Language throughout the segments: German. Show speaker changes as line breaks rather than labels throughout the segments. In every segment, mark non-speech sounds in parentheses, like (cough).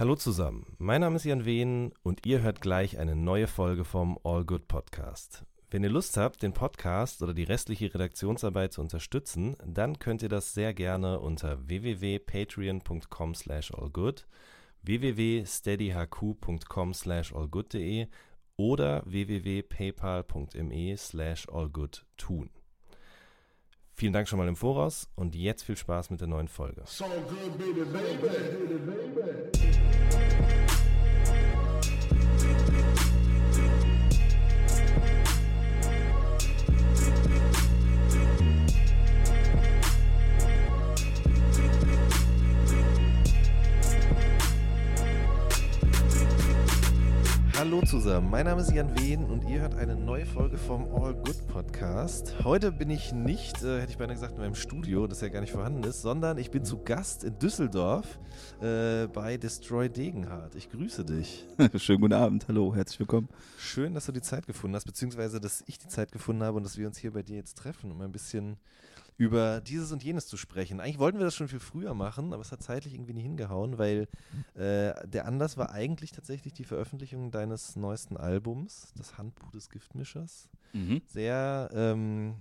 Hallo zusammen, mein Name ist Jan Wehn und ihr hört gleich eine neue Folge vom All Good Podcast. Wenn ihr Lust habt, den Podcast oder die restliche Redaktionsarbeit zu unterstützen, dann könnt ihr das sehr gerne unter www.patreon.com slash allgood, www.steadyhq.com slash allgood.de oder www.paypal.me slash allgood tun. Vielen Dank schon mal im Voraus und jetzt viel Spaß mit der neuen Folge. So good, baby, baby. Hallo zusammen, mein Name ist Jan Wehn und ihr hört eine neue Folge vom All Good Podcast. Heute bin ich nicht, äh, hätte ich beinahe gesagt, in meinem Studio, das ja gar nicht vorhanden ist, sondern ich bin zu Gast in Düsseldorf äh, bei Destroy Degenhardt. Ich grüße dich. (laughs)
Schönen guten Abend, hallo, herzlich willkommen.
Schön, dass du die Zeit gefunden hast, beziehungsweise dass ich die Zeit gefunden habe und dass wir uns hier bei dir jetzt treffen, um ein bisschen über dieses und jenes zu sprechen. Eigentlich wollten wir das schon viel früher machen, aber es hat zeitlich irgendwie nie hingehauen, weil äh, der Anlass war eigentlich tatsächlich die Veröffentlichung deines neuesten Albums, das Handbuch des Giftmischers. Mhm. Sehr ähm,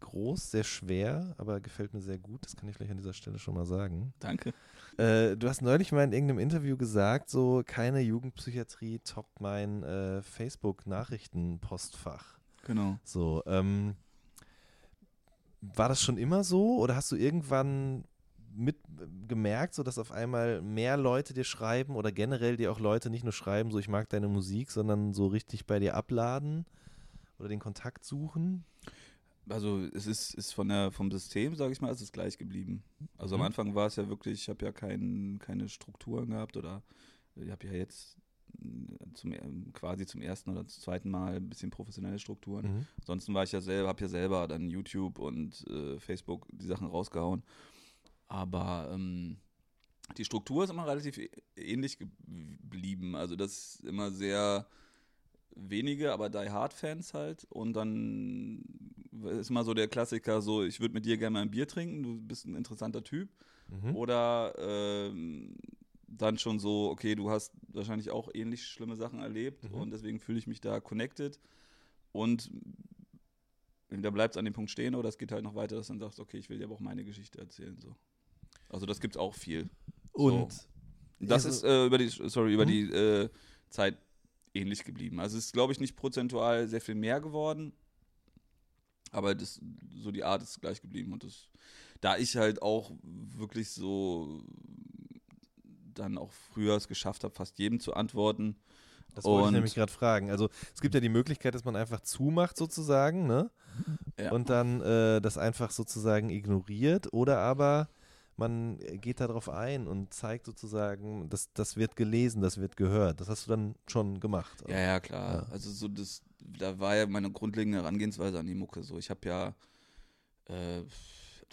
groß, sehr schwer, aber gefällt mir sehr gut. Das kann ich vielleicht an dieser Stelle schon mal sagen.
Danke.
Äh, du hast neulich mal in irgendeinem Interview gesagt, so keine Jugendpsychiatrie toppt mein äh, Facebook-Nachrichtenpostfach.
Genau.
So, ähm, war das schon immer so oder hast du irgendwann mit gemerkt, so dass auf einmal mehr Leute dir schreiben oder generell dir auch Leute nicht nur schreiben, so ich mag deine Musik, sondern so richtig bei dir abladen oder den Kontakt suchen?
Also es ist, ist von der, vom System, sage ich mal, ist es gleich geblieben. Also mhm. am Anfang war es ja wirklich, ich habe ja kein, keine Strukturen gehabt oder ich habe ja jetzt zum, quasi zum ersten oder zum zweiten Mal ein bisschen professionelle Strukturen. Mhm. Ansonsten war ich ja selber, habe ja selber dann YouTube und äh, Facebook die Sachen rausgehauen. Aber ähm, die Struktur ist immer relativ ähnlich geblieben. Also das ist immer sehr wenige, aber Die Hard Fans halt. Und dann ist immer so der Klassiker: so, ich würde mit dir gerne mal ein Bier trinken, du bist ein interessanter Typ. Mhm. Oder ähm, dann schon so, okay, du hast wahrscheinlich auch ähnlich schlimme Sachen erlebt mhm. und deswegen fühle ich mich da connected. Und da bleibt es an dem Punkt stehen oder es geht halt noch weiter, dass du dann sagst, okay, ich will dir aber auch meine Geschichte erzählen. So. Also das gibt es auch viel.
Und
so. das also, ist äh, über die, sorry, über mhm. die äh, Zeit ähnlich geblieben. Also es ist, glaube ich, nicht prozentual sehr viel mehr geworden. Aber das, so die Art ist gleich geblieben. Und das, da ich halt auch wirklich so dann auch früher es geschafft habe, fast jedem zu antworten.
Das wollte und, ich nämlich gerade fragen. Also es gibt ja die Möglichkeit, dass man einfach zumacht sozusagen, ne? Ja. Und dann äh, das einfach sozusagen ignoriert oder aber man geht darauf ein und zeigt sozusagen, das, das wird gelesen, das wird gehört. Das hast du dann schon gemacht.
Ja, ja, klar. Ja. Also so das, da war ja meine grundlegende Herangehensweise an die Mucke so. Ich habe ja äh,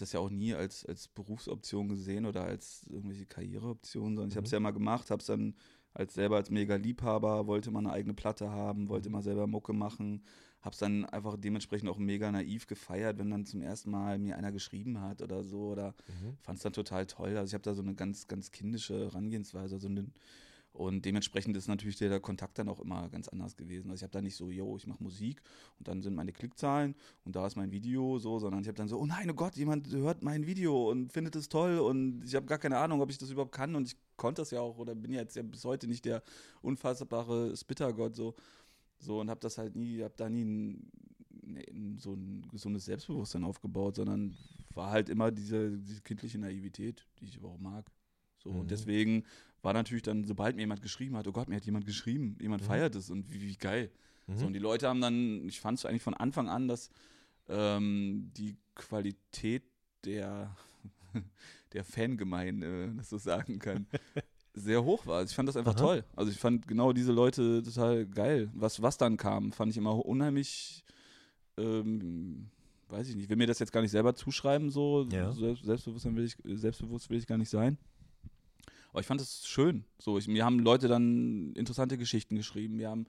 das ja auch nie als, als Berufsoption gesehen oder als irgendwelche Karriereoption, sondern ich habe es mhm. ja mal gemacht, habe es dann als selber als mega Liebhaber, wollte mal eine eigene Platte haben, wollte mhm. mal selber Mucke machen, habe es dann einfach dementsprechend auch mega naiv gefeiert, wenn dann zum ersten Mal mir einer geschrieben hat oder so oder mhm. fand es dann total toll. Also ich habe da so eine ganz, ganz kindische Herangehensweise, so eine und dementsprechend ist natürlich der, Kontakt dann auch immer ganz anders gewesen. Also ich habe da nicht so, yo, ich mache Musik und dann sind meine Klickzahlen und da ist mein Video so, sondern ich habe dann so, oh nein, oh Gott, jemand hört mein Video und findet es toll und ich habe gar keine Ahnung, ob ich das überhaupt kann und ich konnte das ja auch oder bin jetzt ja bis heute nicht der unfassbare Spittergott so. So und habe das halt nie, habe da nie ein, ein, so ein gesundes Selbstbewusstsein aufgebaut, sondern war halt immer diese, diese kindliche Naivität, die ich überhaupt mag. So, mhm. und deswegen war natürlich dann, sobald mir jemand geschrieben hat, oh Gott, mir hat jemand geschrieben, jemand mhm. feiert es und wie, wie geil. Mhm. So, und die Leute haben dann, ich fand es eigentlich von Anfang an, dass ähm, die Qualität der, (laughs) der Fangemeinde, das so sagen kann, (laughs) sehr hoch war. Also ich fand das einfach Aha. toll. Also ich fand genau diese Leute total geil. Was, was dann kam, fand ich immer unheimlich, ähm, weiß ich nicht, will mir das jetzt gar nicht selber zuschreiben, so ja. Selbstbewusstsein will ich, selbstbewusst will ich gar nicht sein. Aber ich fand es schön. So, ich, mir haben Leute dann interessante Geschichten geschrieben. Wir haben,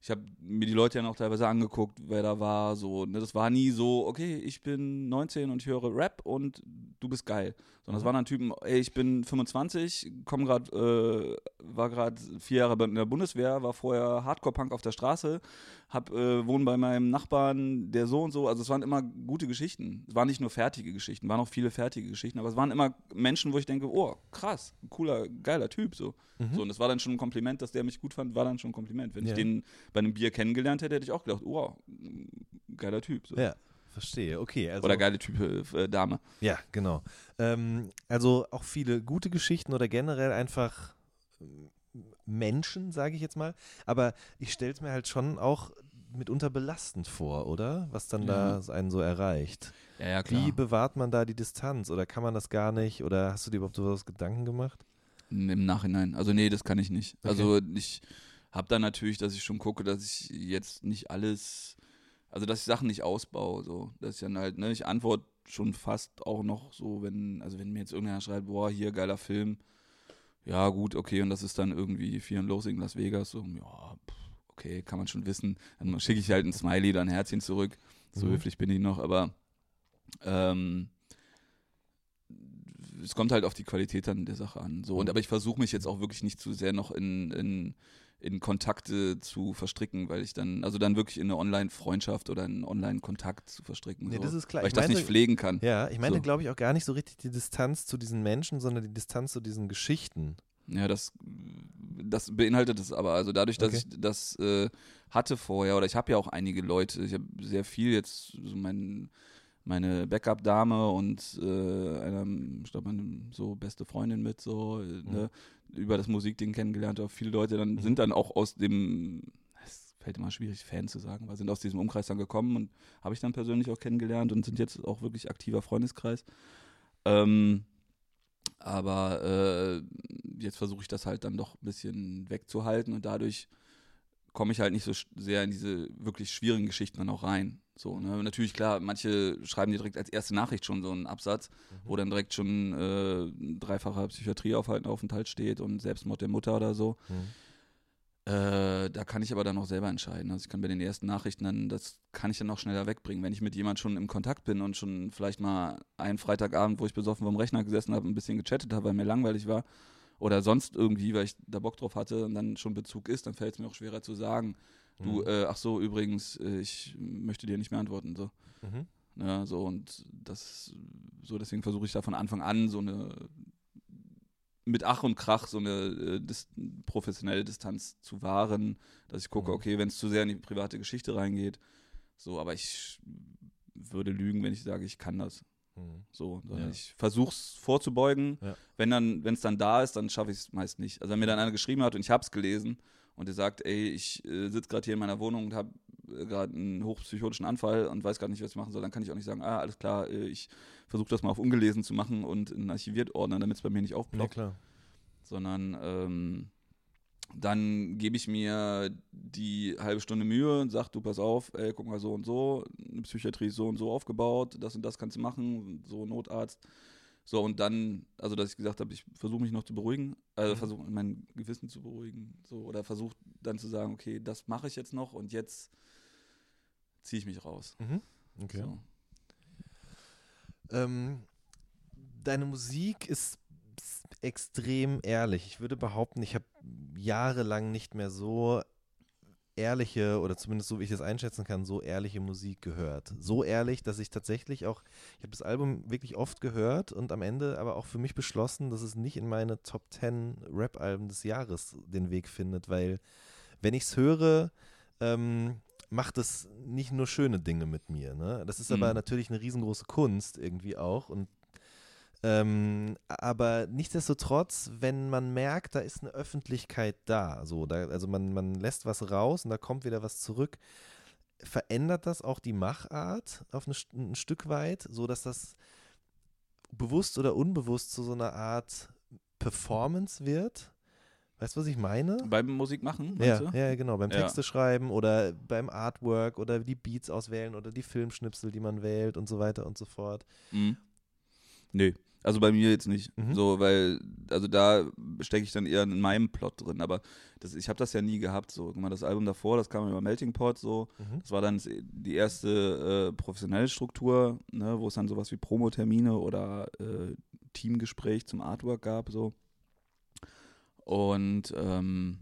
ich habe mir die Leute ja noch teilweise angeguckt, wer da war. So, ne? Das war nie so, okay, ich bin 19 und ich höre Rap und du bist geil. Sondern
Mhm.
waren dann Typen, ey, ich bin 25, komm grad, äh, war gerade vier Jahre in der Bundeswehr, war vorher Hardcore-Punk auf der Straße, hab, äh, wohne bei meinem Nachbarn, der so und so. Also es waren immer gute Geschichten. Es waren nicht nur fertige Geschichten, waren auch viele fertige Geschichten, aber es waren immer Menschen, wo ich denke, oh, krass, cooler, geiler Typ. So.
Mhm.
So, und das war dann schon ein Kompliment, dass der mich gut fand, war dann schon ein Kompliment. Wenn
Ja.
ich den bei einem Bier kennengelernt hätte, hätte ich auch gedacht, wow, geiler Typ. So.
Ja, verstehe. Okay. Also,
Oder geile Typ äh, Dame.
Ja, genau. Ähm, also auch viele gute Geschichten oder generell einfach ähm, Menschen, sage ich jetzt mal. Aber ich stelle es mir halt schon auch mitunter belastend vor, oder? Was dann
Ja.
da einen so erreicht.
Ja, ja,
Wie bewahrt man da die Distanz? Oder kann man das gar nicht? Oder hast du dir überhaupt sowas Gedanken gemacht?
Im Nachhinein. Also nee, das kann ich nicht.
Okay.
Also ich habe dann natürlich, dass ich schon gucke, dass ich jetzt nicht alles, also dass ich Sachen nicht ausbaue. So, dass ich dann halt, ne, ich antworte schon fast auch noch so, wenn, also wenn mir jetzt irgendeiner schreibt, boah, hier geiler Film, ja gut, okay, und das ist dann irgendwie Fear and Loathing Las Vegas, so, ja, pff, okay, kann man schon wissen. Dann schicke ich halt ein Smiley, dann ein Herzchen zurück. So
Mhm.
höflich bin ich noch, aber ähm, es kommt halt auf die Qualität dann der Sache an. So, und
Mhm.
aber ich versuche mich jetzt auch wirklich nicht zu sehr noch in, in, in Kontakte zu verstricken, weil ich dann, also dann wirklich in eine Online-Freundschaft oder einen Online-Kontakt zu verstricken.
Nee,
so,
das ist klar.
Weil ich,
Ich
das
meinte-
nicht pflegen kann.
Ja, ich meine,
So.
glaube ich, auch gar nicht so richtig die Distanz zu diesen Menschen, sondern die Distanz zu diesen Geschichten.
Ja, das, das beinhaltet es aber. Also dadurch, dass
Okay.
ich das äh, hatte vorher, oder ich habe ja auch einige Leute, ich habe sehr viel jetzt, so mein, meine Backup-Dame und äh, einer, ich glaube, meine so beste Freundin mit, so, äh, ne, über das Musikding kennengelernt, auch viele Leute dann
Mhm.
sind dann auch aus dem, es fällt immer schwierig, Fan zu sagen, aber sind aus diesem Umkreis dann gekommen und habe ich dann persönlich auch kennengelernt und sind jetzt auch wirklich aktiver Freundeskreis. Ähm, aber äh, jetzt versuche ich das halt dann doch ein bisschen wegzuhalten und dadurch komme ich halt nicht so sehr in diese wirklich schwierigen Geschichten dann auch rein. So, ne? Natürlich, klar, manche schreiben dir direkt als erste Nachricht schon so einen Absatz, wo dann direkt schon äh, ein dreifacher Psychiatrieaufenthalt steht und Selbstmord der Mutter oder so. Äh, da kann ich aber dann auch selber entscheiden. Also ich kann bei den ersten Nachrichten dann, das kann ich dann auch schneller wegbringen. Wenn ich mit jemand schon im Kontakt bin und schon vielleicht mal einen Freitagabend, wo ich besoffen vom Rechner gesessen habe, ein bisschen gechattet habe, weil mir langweilig war, oder sonst irgendwie, weil ich da Bock drauf hatte und dann schon Bezug ist, dann fällt es mir auch schwerer zu sagen, du,
Mhm.
äh, ach so, übrigens, äh, ich möchte dir nicht mehr antworten. So.
Mhm.
Ne, so und das, so deswegen versuche ich da von Anfang an so eine mit Ach und Krach so eine äh, dis professionelle Distanz zu wahren, dass ich gucke,
Mhm.
okay, wenn es zu sehr in die private Geschichte reingeht, so, aber ich würde lügen, wenn ich sage, ich kann das.
Mhm.
So,
Ja.
ich versuche es vorzubeugen.
Ja.
Wenn dann, wenn es dann da ist, dann schaffe ich es meist nicht. Also wenn mir dann einer geschrieben hat und ich habe es gelesen und der sagt, ey, ich äh, sitze gerade hier in meiner Wohnung und habe gerade einen hochpsychotischen Anfall und weiß gerade nicht, was ich machen soll, dann kann ich auch nicht sagen, ah, alles klar, äh, ich versuche das mal auf ungelesen zu machen und in archiviert ordnen, damit es bei mir nicht
Ja,
aufploppt
klar.
sondern ähm, dann gebe ich mir die halbe Stunde Mühe und sage, du pass auf, ey, guck mal so und so, eine Psychiatrie ist so und so aufgebaut, das und das kannst du machen, so Notarzt. So, und dann, also dass ich gesagt habe, ich versuche mich noch zu beruhigen, äh,
Mhm.
versuche mein Gewissen zu beruhigen, so, oder versuche dann zu sagen, okay, das mache ich jetzt noch und jetzt ziehe ich mich raus.
Mhm. Okay.
So.
Ähm, deine Musik ist extrem ehrlich. Ich würde behaupten, ich habe jahrelang nicht mehr so ehrliche oder zumindest so wie ich das einschätzen kann, so ehrliche Musik gehört. So ehrlich, dass ich tatsächlich auch, ich habe das Album wirklich oft gehört und am Ende aber auch für mich beschlossen, dass es nicht in meine Top 10 Rap-Alben des Jahres den Weg findet, weil wenn ich es höre, ähm, macht es nicht nur schöne Dinge mit mir. Ne? Das ist aber
Mhm.
natürlich eine riesengroße Kunst irgendwie auch und ähm, aber nichtsdestotrotz, wenn man merkt, da ist eine Öffentlichkeit da, so, da, also man, man lässt was raus und da kommt wieder was zurück, verändert das auch die Machart auf eine, ein Stück weit, so dass das bewusst oder unbewusst zu so einer Art Performance wird? Weißt du, was ich meine?
Beim Musik machen,
Ja,
du?
ja, genau. Beim
Ja.
Texte schreiben oder beim Artwork oder die Beats auswählen oder die Filmschnipsel, die man wählt und so weiter und so fort.
Mhm. Nee. Also bei mir jetzt nicht.
Mhm.
So, weil, also da stecke ich dann eher in meinem Plot drin. Aber das, ich habe das ja nie gehabt. So, guck mal, das Album davor, das kam über Melting Pot so.
Mhm.
Das war dann die erste äh, professionelle Struktur, ne, wo es dann sowas wie Promotermine oder äh, Teamgespräch zum Artwork gab. So. Und ähm,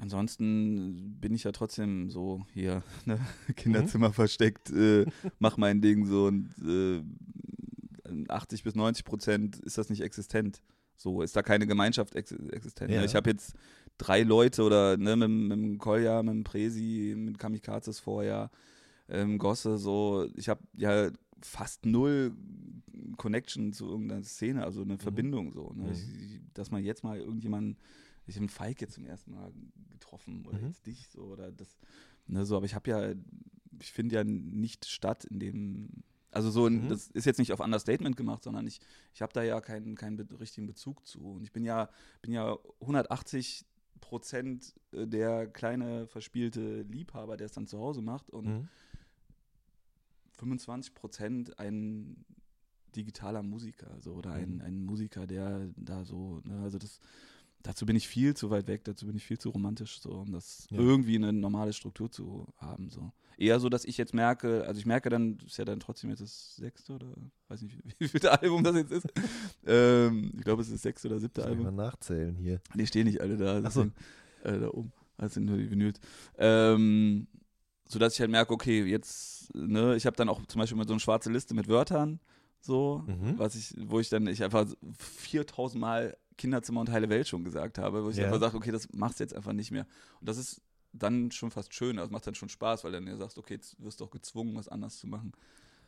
ansonsten bin ich ja trotzdem so hier, (laughs) ne, Kinderzimmer versteckt, äh, (laughs) mach mein Ding so und äh, 80 bis 90 Prozent ist das nicht existent. So ist da keine Gemeinschaft ex existent.
Ja.
Ich habe jetzt drei Leute oder ne, mit, mit dem Kolja, mit dem Presi, mit Kamikazes vorher, ähm, Gosse, so, ich habe ja fast null Connection zu irgendeiner Szene, also eine Verbindung so. Ne?
Mhm.
Ich, dass man jetzt mal irgendjemanden, ich habe Feig jetzt zum ersten Mal getroffen oder
Mhm.
jetzt dich so oder das, ne, so, aber ich habe ja, ich finde ja nicht statt in dem, also so, in,
Mhm.
das ist jetzt nicht auf Understatement gemacht, sondern ich, ich habe da ja keinen, keinen richtigen Bezug zu. Und ich bin ja, bin ja 180 Prozent der kleine verspielte Liebhaber, der es dann zu Hause macht und
Mhm.
25 Prozent ein digitaler Musiker, so oder ein,
Mhm.
ein Musiker, der da so, ne, also das, dazu bin ich viel zu weit weg, dazu bin ich viel zu romantisch, so, um das
Ja.
irgendwie eine normale Struktur zu haben, so. Eher so, dass ich jetzt merke, also ich merke dann, ist ja dann trotzdem jetzt das sechste oder weiß nicht, wie viel Album das jetzt ist. (laughs) ähm, ich glaube, es ist das sechste oder siebte
ich
Album.
mal nachzählen hier.
Die stehen nicht alle da.
Ach so.
Äh, da oben. Sind nur die Vinyls. Ähm, sodass ich halt merke, okay, jetzt, ne, ich habe dann auch zum Beispiel mal so eine schwarze Liste mit Wörtern, so,
Mhm.
was ich, wo ich dann, ich einfach 4000 Mal Kinderzimmer und heile Welt schon gesagt habe, wo ich
Ja.
einfach sage, okay, das machst du jetzt einfach nicht mehr. Und das ist dann schon fast schön, das macht dann schon Spaß, weil dann ja sagst, okay, jetzt wirst du auch gezwungen, was anders zu machen.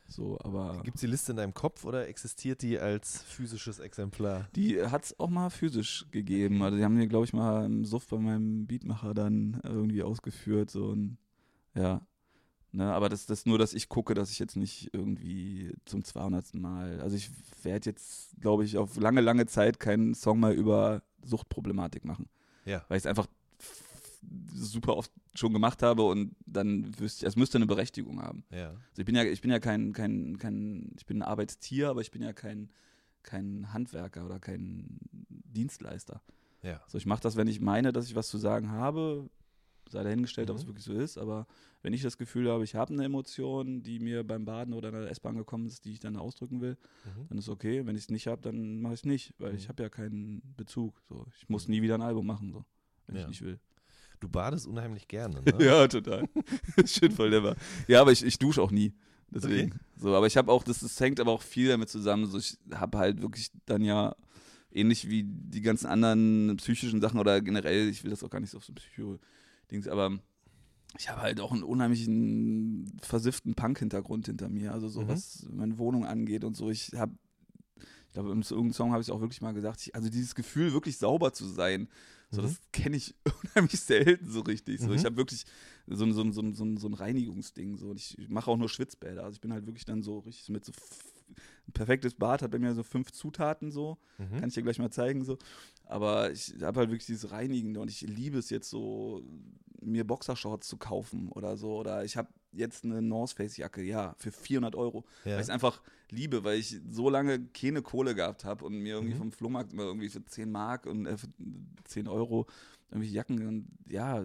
So, aber
Gibt es die Liste in deinem Kopf oder existiert die als physisches Exemplar?
Die hat es auch mal physisch gegeben. Also die haben mir, glaube ich, mal im Suff bei meinem Beatmacher dann irgendwie ausgeführt. So ein, ja. Ne, aber das ist nur, dass ich gucke, dass ich jetzt nicht irgendwie zum 200. Mal. Also ich werde jetzt, glaube ich, auf lange, lange Zeit keinen Song mal über Suchtproblematik machen.
Ja.
Weil ich es einfach super oft schon gemacht habe und dann wüsste ich, es müsste eine Berechtigung haben.
Ja.
Also ich bin ja, ich bin ja kein, kein, kein, ich bin ein Arbeitstier, aber ich bin ja kein, kein Handwerker oder kein Dienstleister.
Ja.
Also ich mache das, wenn ich meine, dass ich was zu sagen habe, sei dahingestellt, ob
Mhm.
es wirklich so ist, aber wenn ich das Gefühl habe, ich habe eine Emotion, die mir beim Baden oder in der S-Bahn gekommen ist, die ich dann ausdrücken will,
Mhm.
dann ist okay. Wenn ich es nicht habe, dann mache ich es nicht, weil ich
Mhm.
habe ja keinen Bezug. So. Ich muss nie wieder ein Album machen, so, wenn
Ja.
ich nicht will.
Du badest unheimlich gerne, (laughs) ne?
Ja, total. (laughs) Shit, voll never. Ja, aber ich, ich dusche auch nie. Deswegen. So, aber ich habe auch, das, das hängt aber auch viel damit zusammen. So, ich habe halt wirklich dann ja ähnlich wie die ganzen anderen psychischen Sachen oder generell, ich will das auch gar nicht so auf so Psycho-Dings, aber ich habe halt auch einen unheimlichen versifften Punk-Hintergrund hinter mir. Also so
Mhm.
was meine Wohnung angeht und so. Ich habe, ich glaube, in irgendeinem Song habe ich auch wirklich mal gesagt, ich, also dieses Gefühl, wirklich sauber zu sein, so,
Mhm.
das kenne ich (laughs) unheimlich selten so richtig. So,
Mhm.
Ich habe wirklich so, ein- so, so, so, so ein Reinigungsding. So. Und ich mache auch nur Schwitzbäder. Also ich bin halt wirklich dann so richtig mit so ein perfektes Bad hat bei mir so fünf Zutaten so.
Mhm.
Kann ich dir gleich mal zeigen so. Aber ich habe halt wirklich dieses Reinigende und ich liebe es jetzt so, mir Boxershorts zu kaufen oder so. Oder ich habe jetzt eine North Face Jacke, ja, für 400 Euro.
Ja.
Weil ich es einfach liebe, weil ich so lange keine Kohle gehabt habe und mir irgendwie
Mhm.
vom Flohmarkt immer irgendwie für 10 Mark und äh, für 10 Euro irgendwelche Jacken und ja,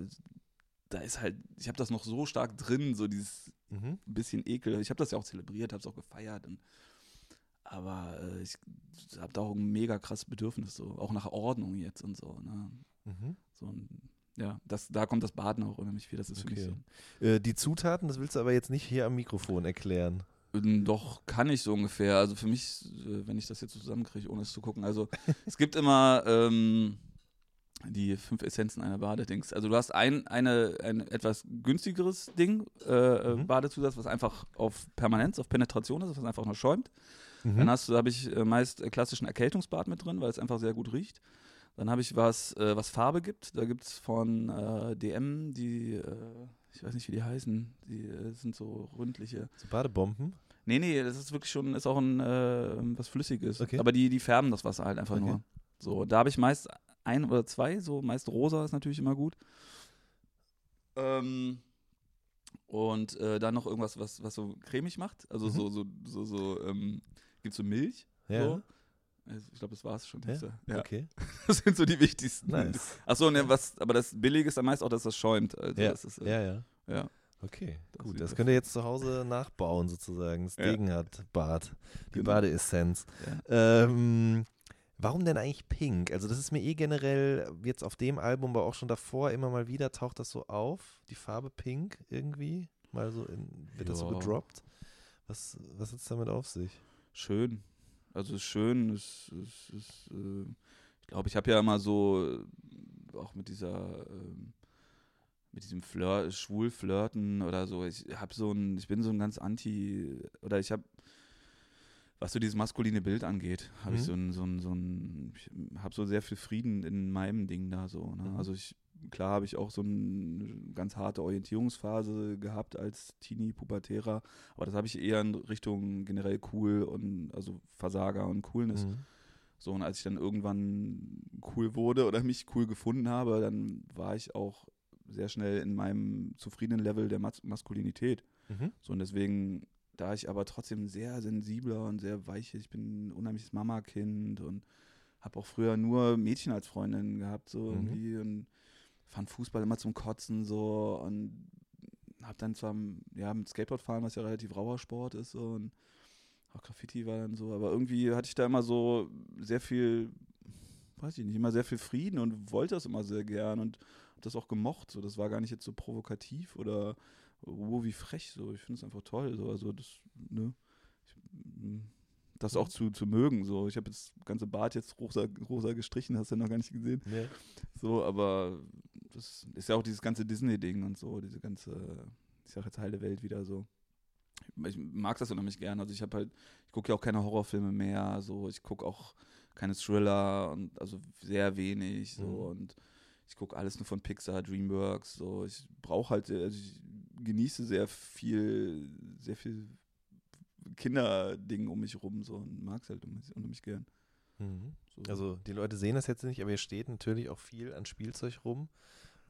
da ist halt, ich habe das noch so stark drin, so dieses
Mhm.
bisschen Ekel. Ich habe das ja auch zelebriert, habe es auch gefeiert. Und, aber äh, ich habe da auch ein mega krasses Bedürfnis, so auch nach Ordnung jetzt und so. Ne?
Mhm.
so ein, ja, das, da kommt das Baden auch unheimlich viel. Das ist für mich
Okay.
so.
Äh, die Zutaten, das willst du aber jetzt nicht hier am Mikrofon erklären.
Doch, kann ich so ungefähr. Also für mich, äh, wenn ich das jetzt zusammenkriege, ohne es zu gucken. Also (laughs) es gibt immer ähm, die fünf Essenzen einer Badedings. Also du hast ein, eine, ein etwas günstigeres Ding, äh, äh,
Mhm.
Badezusatz, was einfach auf Permanenz, auf Penetration ist, was einfach nur schäumt.
Mhm.
Dann hast du, habe ich äh, meist äh, klassischen Erkältungsbad mit drin, weil es einfach sehr gut riecht. Dann habe ich was, äh, was Farbe gibt. Da gibt es von äh, DM die, äh, ich weiß nicht, wie die heißen, die äh, sind so ründliche.
so Badebomben.
Nee, nee, das ist wirklich schon, ist auch ein was Flüssiges.
Okay.
Aber die, die färben das Wasser halt einfach
Okay.
nur. So, da habe ich meist ein oder zwei, so meist rosa ist natürlich immer gut. Ähm, und dann noch irgendwas, was, was so cremig macht. Also
Mhm.
so, so, so, so ähm, gibt so Milch.
Ja.
So. Also, Ich glaube, das war es schon.
Ja?
Ja.
Okay. (laughs)
Das sind so die wichtigsten.
Nice.
Achso, ne, was, aber das Billige ist dann meist auch, dass das schäumt. Also
Ja.
das ist, äh,
Ja, ja.
ja.
Okay,
Das
gut. Das könnt ihr jetzt zu Hause nachbauen, sozusagen. Das. Ding hat Bad. Die
Genau.
Badeessenz. Ähm, warum denn eigentlich Pink? Also, das ist mir eh generell jetzt auf dem Album, aber auch schon davor immer mal wieder taucht das so auf. Die Farbe Pink irgendwie. Mal so in, wird das so gedroppt. Was, was hat es damit auf sich?
Schön. Also es ist schön. Es, es, es, äh, ich glaube, ich habe ja immer so äh, auch mit dieser ähm, mit diesem Flirt, schwul flirten oder so. Ich habe so ein, ich bin so ein ganz anti oder ich habe was so dieses maskuline Bild angeht, habe ich
Mhm.
so ein, so ein, so ein, ich habe so sehr viel Frieden in meinem Ding da so. Ne?
Mhm.
Also ich, klar habe ich auch so eine ganz harte Orientierungsphase gehabt als Teenie, Pubertärer, aber das habe ich eher in Richtung generell cool und also Versager und Coolness.
Mhm.
So, und als ich dann irgendwann cool wurde oder mich cool gefunden habe, dann war ich auch sehr schnell in meinem zufriedenen Level der Mas Maskulinität.
Mhm.
So, und deswegen, da ich aber trotzdem sehr sensibler und sehr weich, ich bin ein unheimliches Mama-Kind und habe auch früher nur Mädchen als Freundin gehabt, so
Mhm.
irgendwie und fand Fußball immer zum Kotzen so und habe dann zwar ja mit Skateboard fahren, was ja relativ rauer Sport ist so und auch Graffiti war dann so, aber irgendwie hatte ich da immer so sehr viel, weiß ich nicht, immer sehr viel Frieden und wollte das immer sehr gern und hab das auch gemocht. So, das war gar nicht jetzt so provokativ oder oh, wie frech. So, ich finde es einfach toll. So, also das, ne, ich, mm, das auch zu, zu mögen. So, ich habe jetzt das ganze Bart jetzt rosa, rosa gestrichen, hast du ja noch gar nicht gesehen.
Ja.
So, aber das ist ja auch dieses ganze Disney-Ding und so, diese ganze, ich sag jetzt heile Welt wieder so. Ich mag das unheimlich gern. Also ich habe halt, ich gucke ja auch keine Horrorfilme mehr, so, ich gucke auch keine Thriller und also sehr wenig so
Mhm.
und ich gucke alles nur von Pixar, Dreamworks, so. Ich brauche halt, also ich genieße sehr viel, sehr viel Kinderding um mich rum so und mag es halt unheimlich, gern.
Mhm.
So.
Also die Leute sehen das jetzt nicht, aber hier steht natürlich auch viel an Spielzeug rum.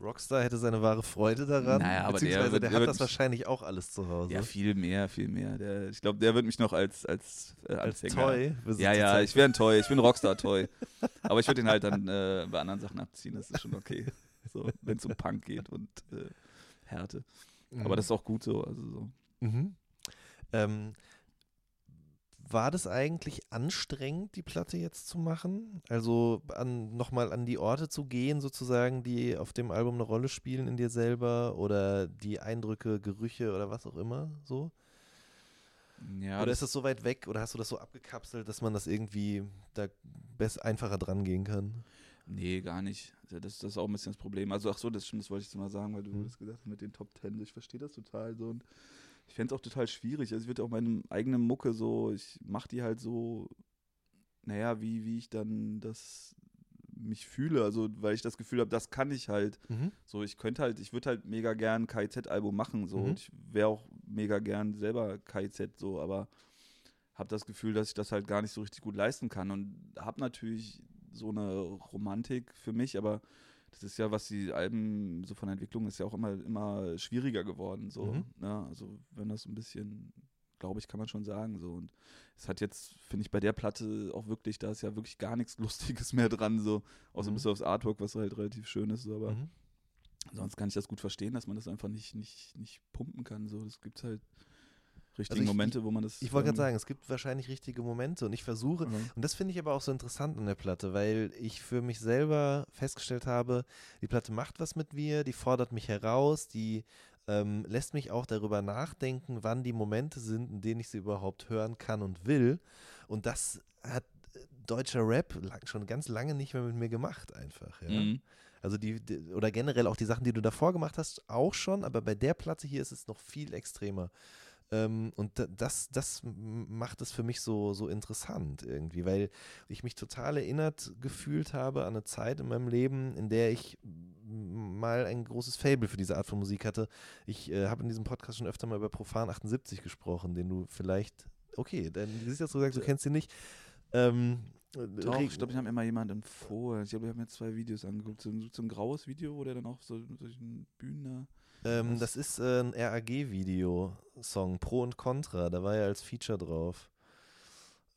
Rockstar hätte seine wahre Freude daran.
Naja, aber der
beziehungsweise
wird-
der,
der
hat das wahrscheinlich auch alles zu Hause.
Ja, viel mehr, viel mehr. Der, ich glaube, der wird mich noch als, als, äh,
Als Toy.
Ja, ja, ich wäre ein Toy, ich bin Rockstar-Toy. Aber ich würde ihn halt dann äh, bei anderen Sachen abziehen, das ist schon okay. So, wenn es um Punk geht und äh, Härte. Aber das ist auch gut so. Also so.
Mhm. Ähm, war das eigentlich anstrengend, die Platte jetzt zu machen? Also an, nochmal an die Orte zu gehen, sozusagen, die auf dem Album eine Rolle spielen in dir selber oder die Eindrücke, Gerüche oder was auch immer so?
Ja,
oder ist das so weit weg oder hast du das so abgekapselt, dass man das irgendwie da best einfacher dran gehen kann?
nee, gar nicht. Also Das, das ist auch ein bisschen das Problem. Also, ach so, das stimmt, das wollte ich jetzt mal sagen, weil du
Mhm.
das gesagt hast mit den Top Ten. Ich verstehe das total so. Und ich fände es auch total schwierig. Also, ich würde auch meine eigene Mucke so, ich mache die halt so, naja, wie, wie ich dann das mich fühle. Also, weil ich das Gefühl habe, das kann ich halt.
Mhm.
So, ich könnte halt, ich würde halt mega gern ein KIZ-Album machen, so.
Mhm.
Und ich wäre auch mega gern selber KIZ, so, aber habe das Gefühl, dass ich das halt gar nicht so richtig gut leisten kann und habe natürlich so eine Romantik für mich, aber das ist ja, was die Alben so von der Entwicklung ist ja auch immer, immer schwieriger geworden, so.
Mhm.
Ne? Also, wenn das ein bisschen, glaube ich, kann man schon sagen, so. Und es hat jetzt, finde ich, bei der Platte auch wirklich, da ist ja wirklich gar nichts Lustiges (laughs) mehr dran, so. Außer
Mhm.
bis aufs Artwork, was halt relativ schön ist, so, aber.
Mhm.
Sonst kann ich das gut verstehen, dass man das einfach nicht, nicht, nicht pumpen kann. So, es gibt halt richtige
Also ich-
Momente, wo man das.
Ich wollte gerade
ähm,
sagen, es gibt wahrscheinlich richtige Momente und ich versuche,
Mhm.
Und das finde ich aber auch so interessant an der Platte, weil ich für mich selber festgestellt habe, die Platte macht was mit mir, die fordert mich heraus, die ähm, lässt mich auch darüber nachdenken, wann die Momente sind, in denen ich sie überhaupt hören kann und will. Und das hat äh, deutscher Rap schon ganz lange nicht mehr mit mir gemacht, einfach. Ja?
Mhm.
Also die, die, oder generell auch die Sachen, die du davor gemacht hast, auch schon, aber bei der Platte hier ist es noch viel extremer. Ähm, und da- das, das macht es für mich so, so interessant irgendwie, weil ich mich total erinnert gefühlt habe an eine Zeit in meinem Leben, in der ich mal ein großes Fable für diese Art von Musik hatte. Ich äh, habe in diesem Podcast schon öfter mal über Profan 78 gesprochen, den du vielleicht, okay, dann du siehst jetzt so gesagt, du kennst ihn nicht. Ähm,
Doch,
Re-
ich glaube, ich habe mir mal jemand empfohlen. Ich glaube, ich habe mir zwei Videos angeguckt. So, ein- so ein graues Video, wo der dann auch so solchen Bühnen da.
Ähm, das ist äh, ein RAG-Video-Song, Pro und Contra. Da war er als Feature drauf.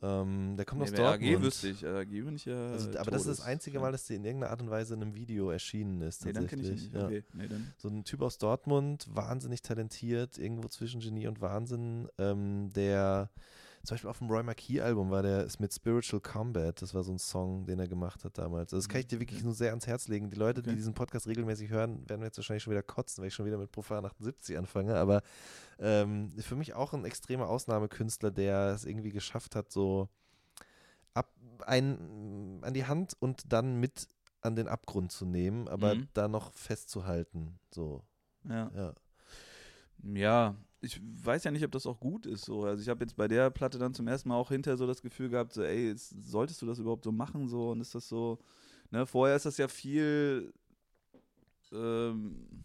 Ähm, der kommt
Nee,
aus Dortmund.
AG wüsste ich. AG bin ich ja.
Also, aber das ist das einzige Mal, dass der in irgendeiner Art und Weise in einem Video erschienen ist.
Nee, dann kenne ich nicht.
Ja.
Okay. Nee, dann.
So ein Typ aus Dortmund, wahnsinnig talentiert, irgendwo zwischen Genie und Wahnsinn, ähm, der zum Beispiel auf dem Roy Marquis Album war der mit Spiritual Combat, das war so ein Song, den er gemacht hat damals. Also das kann ich dir wirklich
Okay.
nur sehr ans Herz legen. Die Leute, die
Okay.
diesen Podcast regelmäßig hören, werden jetzt wahrscheinlich schon wieder kotzen, weil ich schon wieder mit Profan 78 anfange, aber ähm, für mich auch ein extremer Ausnahmekünstler, der es irgendwie geschafft hat, so ab, ein, an die Hand und dann mit an den Abgrund zu nehmen, aber
Mhm.
da noch festzuhalten. So,
Ja.
ja.
Ja, ich weiß ja nicht, ob das auch gut ist. So. Also ich habe jetzt bei der Platte dann zum ersten Mal auch hinterher so das Gefühl gehabt, so, ey, jetzt, solltest du das überhaupt so machen? So, und ist das so, ne, vorher ist das ja viel, ähm,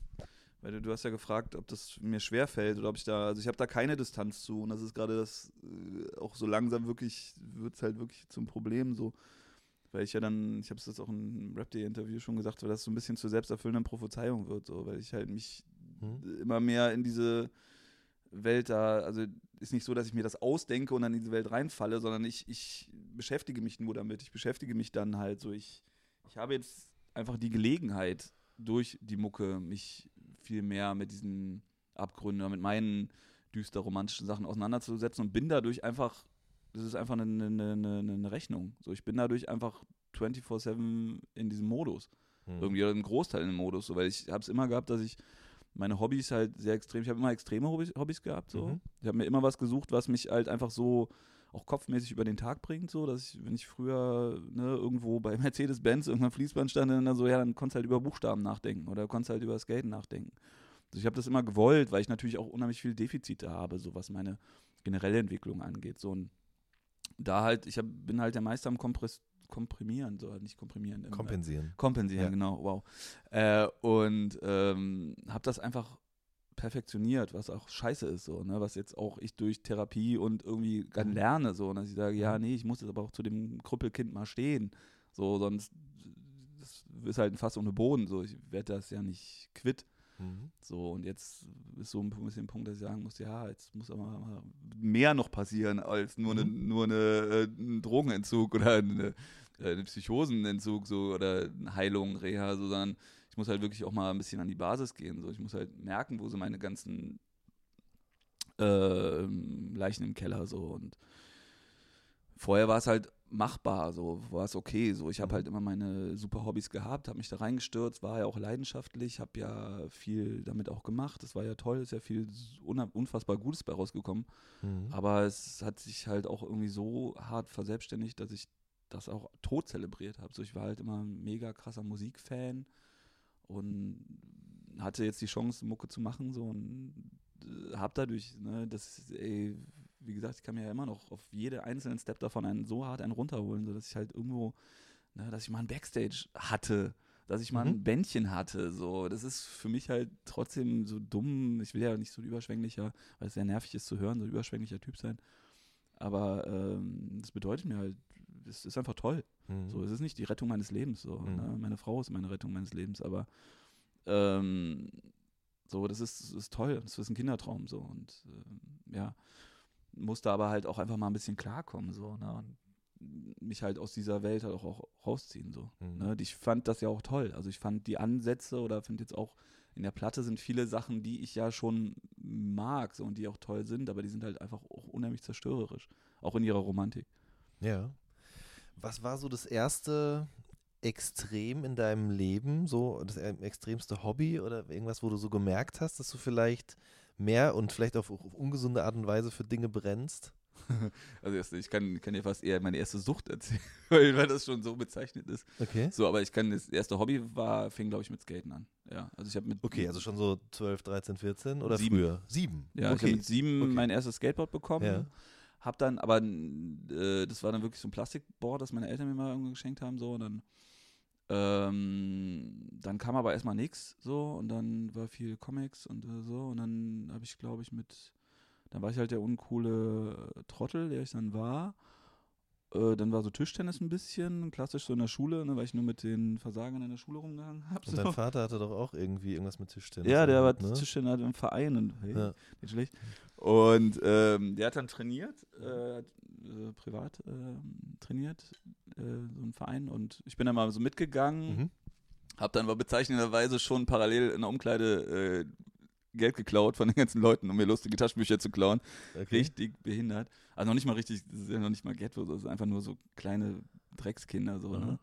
weil du, du hast ja gefragt, ob das mir schwer fällt oder ob ich da, also ich habe da keine Distanz zu und das ist gerade das, äh, auch so langsam wirklich, wird es halt wirklich zum Problem so. Weil ich ja dann, ich habe es jetzt auch im Rap-Day-Interview schon gesagt, weil das so ein bisschen zur selbsterfüllenden Prophezeiung wird, so, weil ich halt mich
Hm?
immer mehr in diese Welt da, also ist nicht so, dass ich mir das ausdenke und dann in diese Welt reinfalle, sondern ich, ich beschäftige mich nur damit. Ich beschäftige mich dann halt so. Ich, ich habe jetzt einfach die Gelegenheit, durch die Mucke mich viel mehr mit diesen Abgründen, oder mit meinen düster romantischen Sachen auseinanderzusetzen und bin dadurch einfach, das ist einfach eine, eine, eine, eine Rechnung. So, ich bin dadurch einfach 24-7 in diesem Modus
Hm.
irgendwie oder im Großteil im Modus, so, weil ich habe es immer gehabt, dass ich meine Hobbys halt sehr extrem, ich habe immer extreme Hobbys, Hobbys gehabt, so.
Mhm.
Ich habe mir immer was gesucht, was mich halt einfach so auch kopfmäßig über den Tag bringt, so, dass ich, wenn ich früher ne, irgendwo bei (laughs) Mercedes-Benz irgendwann Fließband stand, dann so, ja, dann konntest du halt über Buchstaben nachdenken oder konntest halt über Skaten nachdenken. Also ich habe das immer gewollt, weil ich natürlich auch unheimlich viel Defizite habe, so was meine generelle Entwicklung angeht, so und da halt, ich hab, bin halt der Meister am Kompress Komprimieren, so nicht komprimieren. im, äh,
Kompensieren.
Kompensieren,
Ja.
genau, wow. Äh, und ähm, habe das einfach perfektioniert, was auch scheiße ist, so, ne, was jetzt auch ich durch Therapie und irgendwie dann
Mhm.
lerne, so, und dass ich sage, ja,
Mhm.
nee, ich muss jetzt aber auch zu dem Krüppelkind mal stehen, so, sonst das ist halt ein Fass ohne Boden, so, ich werde das ja nicht quitt,
Mhm.
so, und jetzt ist so ein bisschen Punkt, dass ich sagen muss, ja, jetzt muss aber mal mehr noch passieren als nur, eine,
Mhm.
nur eine, äh, ein Drogenentzug oder eine, äh, ein Psychosenentzug so, oder eine Heilung, Reha, so, sondern ich muss halt wirklich auch mal ein bisschen an die Basis gehen. So. Ich muss halt merken, wo sind meine ganzen ähm, Leichen im Keller so und vorher war es halt machbar, so war es okay. So, ich habe
Mhm.
halt immer meine super Hobbys gehabt, habe mich da reingestürzt, war ja auch leidenschaftlich, habe ja viel damit auch gemacht. Das war ja toll, ist ja viel unfassbar Gutes bei rausgekommen.
Mhm.
Aber es hat sich halt auch irgendwie so hart verselbstständigt, dass ich das auch tot zelebriert habe. So, ich war halt immer ein mega krasser Musikfan und hatte jetzt die Chance, Mucke zu machen, so und äh, hab dadurch, ne, das, ey, wie gesagt, ich kann mir ja immer noch auf jede einzelnen Step davon einen so hart einen runterholen, so dass ich halt irgendwo, ne, dass ich mal ein Backstage hatte, dass ich mal
Mhm.
ein Bändchen hatte, so, das ist für mich halt trotzdem so dumm, ich will ja nicht so ein überschwänglicher, weil es sehr nervig ist zu hören, so ein überschwänglicher Typ sein, aber ähm, das bedeutet mir halt, es ist einfach toll,
Mhm.
so, es ist nicht die Rettung meines Lebens. So,
Mhm.
ne? Meine Frau ist meine Rettung meines Lebens, aber ähm, so, das ist, ist toll. Das ist ein Kindertraum so. Und ähm, ja, musste aber halt auch einfach mal ein bisschen klarkommen, so, ne? Und mich halt aus dieser Welt halt auch, auch rausziehen. So.
Mhm.
Ne? Ich fand das ja auch toll. Also ich fand die Ansätze oder finde jetzt auch in der Platte sind viele Sachen, die ich ja schon mag so, und die auch toll sind, aber die sind halt einfach auch unheimlich zerstörerisch. Auch in ihrer Romantik.
Ja. Was war so das erste Extrem in deinem Leben, so das äh, extremste Hobby oder irgendwas, wo du so gemerkt hast, dass du vielleicht mehr und vielleicht auf, auf ungesunde Art und Weise für Dinge brennst? (laughs)
Also ich kann, kann dir fast eher meine erste Sucht erzählen, (laughs) weil, das schon so bezeichnet ist.
Okay.
So, aber ich kann, das erste Hobby war, fing glaube ich mit Skaten an. Ja, also ich habe mit
Okay, also schon so 12, 13, 14 oder
Sieben.
früher? Sieben.
ja, ich
okay.
habe mit sieben
Okay.
mein erstes Skateboard bekommen.
Ja.
Hab dann, aber äh, das war dann wirklich so ein Plastikboard, das meine Eltern mir mal irgendwo geschenkt haben, so und dann ähm, dann kam aber erstmal nichts so und dann war viel Comics und äh, so und dann habe ich glaube ich mit dann war ich halt der uncoole Trottel, der ich dann war. Äh, dann war so Tischtennis ein bisschen, klassisch so in der Schule, ne, weil ich nur mit den Versagern in der Schule rumgehangen habe.
Und
So.
dein Vater hatte doch auch irgendwie irgendwas mit Tischtennis.
Ja, der war
ne?
Tischtennis im Verein und hey,
Ja.
nicht schlecht. Und ähm, der hat dann trainiert, äh, hat, äh, privat ähm, trainiert, äh, so ein Verein. Und ich bin dann mal so mitgegangen,
Mhm.
hab dann aber bezeichnenderweise schon parallel in der Umkleide äh, Geld geklaut von den ganzen Leuten, um mir lustige Taschenbücher zu klauen.
Okay.
Richtig behindert. Also noch nicht mal richtig, das ist ja noch nicht mal Ghetto, das ist einfach nur so kleine Dreckskinder so,
Mhm.
ne?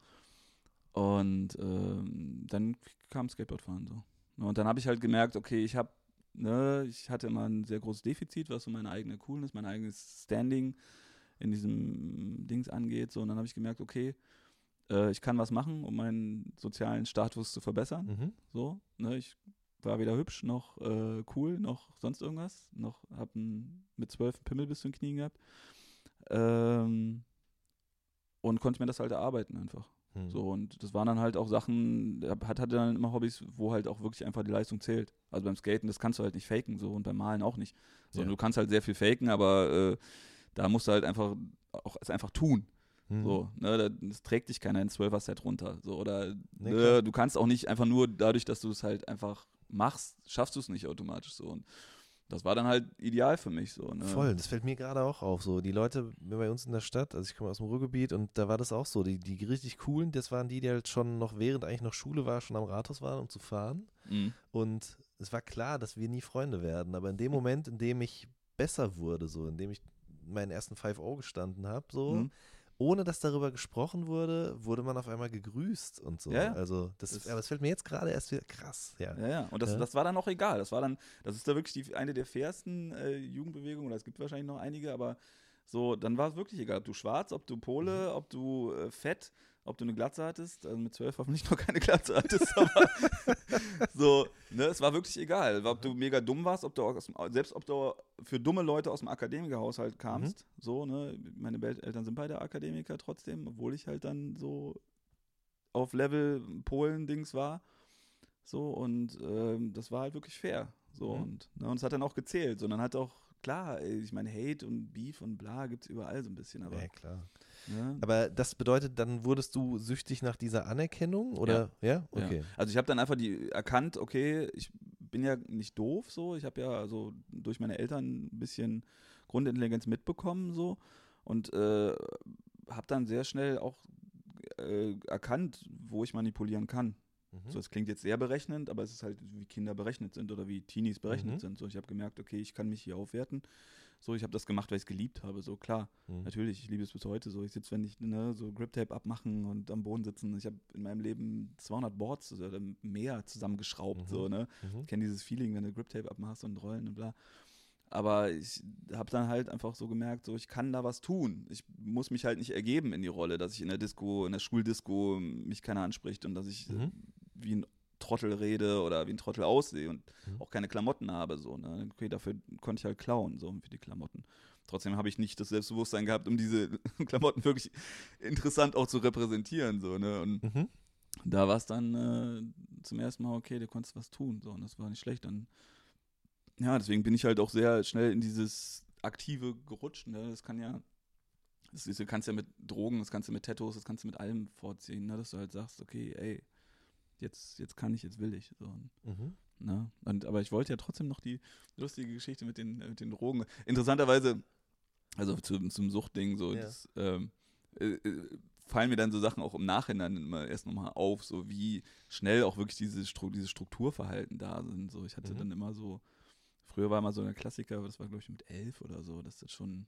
Und ähm, dann kam Skateboardfahren so. Und dann habe ich halt gemerkt, okay, ich habe, ne, ich hatte immer ein sehr großes Defizit, was so meine eigene Coolness, mein eigenes Standing in diesem Dings angeht. So, und dann habe ich gemerkt, okay, äh, ich kann was machen, um meinen sozialen Status zu verbessern.
Mhm.
So, ne, ich war weder hübsch noch äh, cool noch sonst irgendwas. Noch hab ein, mit zwölf Pimmel bis zu den Knien gehabt. Ähm, und konnte mir das halt erarbeiten einfach.
Mhm.
So, und das waren dann halt auch Sachen, hat, hatte dann immer Hobbys, wo halt auch wirklich einfach die Leistung zählt. Also beim Skaten, das kannst du halt nicht faken, so und beim Malen auch nicht. So,
Ja.
du kannst halt sehr viel faken, aber äh, da musst du halt einfach auch es einfach tun.
Mhm.
So, ne, da, das trägt dich keiner in 12er Set runter. So, oder
Nee,
ne, du kannst auch nicht einfach nur dadurch, dass du es halt einfach machst, schaffst du es nicht automatisch so. Und das war dann halt ideal für mich so. Ne?
Voll, das fällt mir gerade auch auf. So, die Leute bei uns in der Stadt, also ich komme aus dem Ruhrgebiet und da war das auch so. Die, die richtig coolen, das waren die, die halt schon noch während eigentlich noch Schule war, schon am Rathaus waren, um zu fahren.
Mhm.
Und es war klar, dass wir nie Freunde werden. Aber in dem Moment, in dem ich besser wurde, so, in dem ich meinen ersten 5-0 gestanden habe, so,
Mhm.
Ohne dass darüber gesprochen wurde, wurde man auf einmal gegrüßt und so.
Ja, ja.
Also, das,
Das-
aber es fällt mir jetzt gerade erst wieder krass, ja.
Ja, ja. Und das, das war dann auch egal. Das war dann, das ist da wirklich die, eine der fairsten äh, Jugendbewegungen, oder es gibt wahrscheinlich noch einige, aber so, dann war es wirklich egal, ob du schwarz, ob du Pole,
Mhm.
ob du äh, fett, ob du eine Glatze hattest, also mit zwölf hoffentlich noch keine Glatze hattest, (laughs) aber so, ne, es war wirklich egal, ob du mega dumm warst, ob du aus dem, selbst ob du für dumme Leute aus dem Akademikerhaushalt kamst, so, ne, meine Eltern sind beide Akademiker trotzdem, obwohl ich halt dann so auf Level Polen-Dings war, so, und ähm, das war halt wirklich fair, so,
Mhm.
und, ne, und es hat dann auch gezählt, so, und dann hat auch, klar, ich meine, Hate und Beef und bla gibt's überall so ein bisschen, aber,
Ja, klar.
Ne,
Aber das bedeutet, dann wurdest du süchtig nach dieser Anerkennung oder? Ja,
Ja.
okay.
Also ich habe dann einfach die erkannt, okay, ich bin ja nicht doof so, ich habe ja also durch meine Eltern ein bisschen Grundintelligenz mitbekommen so und äh, habe dann sehr schnell auch äh, erkannt, wo ich manipulieren kann.
Mhm.
So, es klingt jetzt sehr berechnend, aber es ist halt, wie Kinder berechnet sind oder wie Teenies berechnet
Mhm.
sind. So, ich habe gemerkt, okay, ich kann mich hier aufwerten. So, ich habe das gemacht, weil ich es geliebt habe. So, klar,
Mhm.
natürlich, ich liebe es bis heute. So, ich sitze, wenn ich ne, so Grip-Tape abmachen und am Boden sitzen. Ich habe in meinem Leben 200 Boards oder mehr zusammengeschraubt.
Mhm.
So, ne?
Mhm.
Ich kenne dieses Feeling, wenn du Grip-Tape abmachst und rollen und bla. Aber ich habe dann halt einfach so gemerkt, so ich kann da was tun. Ich muss mich halt nicht ergeben in die Rolle, dass ich in der Disco, in der Schuldisco mich keiner anspricht und dass ich
Mhm.
wie ein Trottel rede oder wie ein Trottel aussehe und
Mhm.
auch keine Klamotten habe. So, ne? Okay, dafür konnte ich halt klauen, so für die Klamotten. Trotzdem habe ich nicht das Selbstbewusstsein gehabt, um diese (laughs) Klamotten wirklich interessant auch zu repräsentieren. So, ne? Und
Mhm.
da war es dann äh, zum ersten Mal, okay, du konntest was tun. So, und das war nicht schlecht. Dann, ja, deswegen bin ich halt auch sehr schnell in dieses Aktive gerutscht. Ne? Das kann ja, das ist, du kannst ja mit Drogen, das kannst du mit Tattoos, das kannst du mit allem vorziehen, ne? dass du halt sagst, okay, ey, jetzt, jetzt kann ich, jetzt will ich. So,
Mhm.
ne? und, aber ich wollte ja trotzdem noch die lustige Geschichte mit den, mit den Drogen. Interessanterweise, also zum, zum Suchtding, so,
Ja.
das, ähm, äh, äh, fallen mir dann so Sachen auch im Nachhinein immer erst nochmal auf, so wie schnell auch wirklich diese, Stru diese Strukturverhalten da sind. So, ich hatte
Mhm.
dann immer so, früher war mal so ein Klassiker, das war glaube ich mit elf oder so, das ist schon,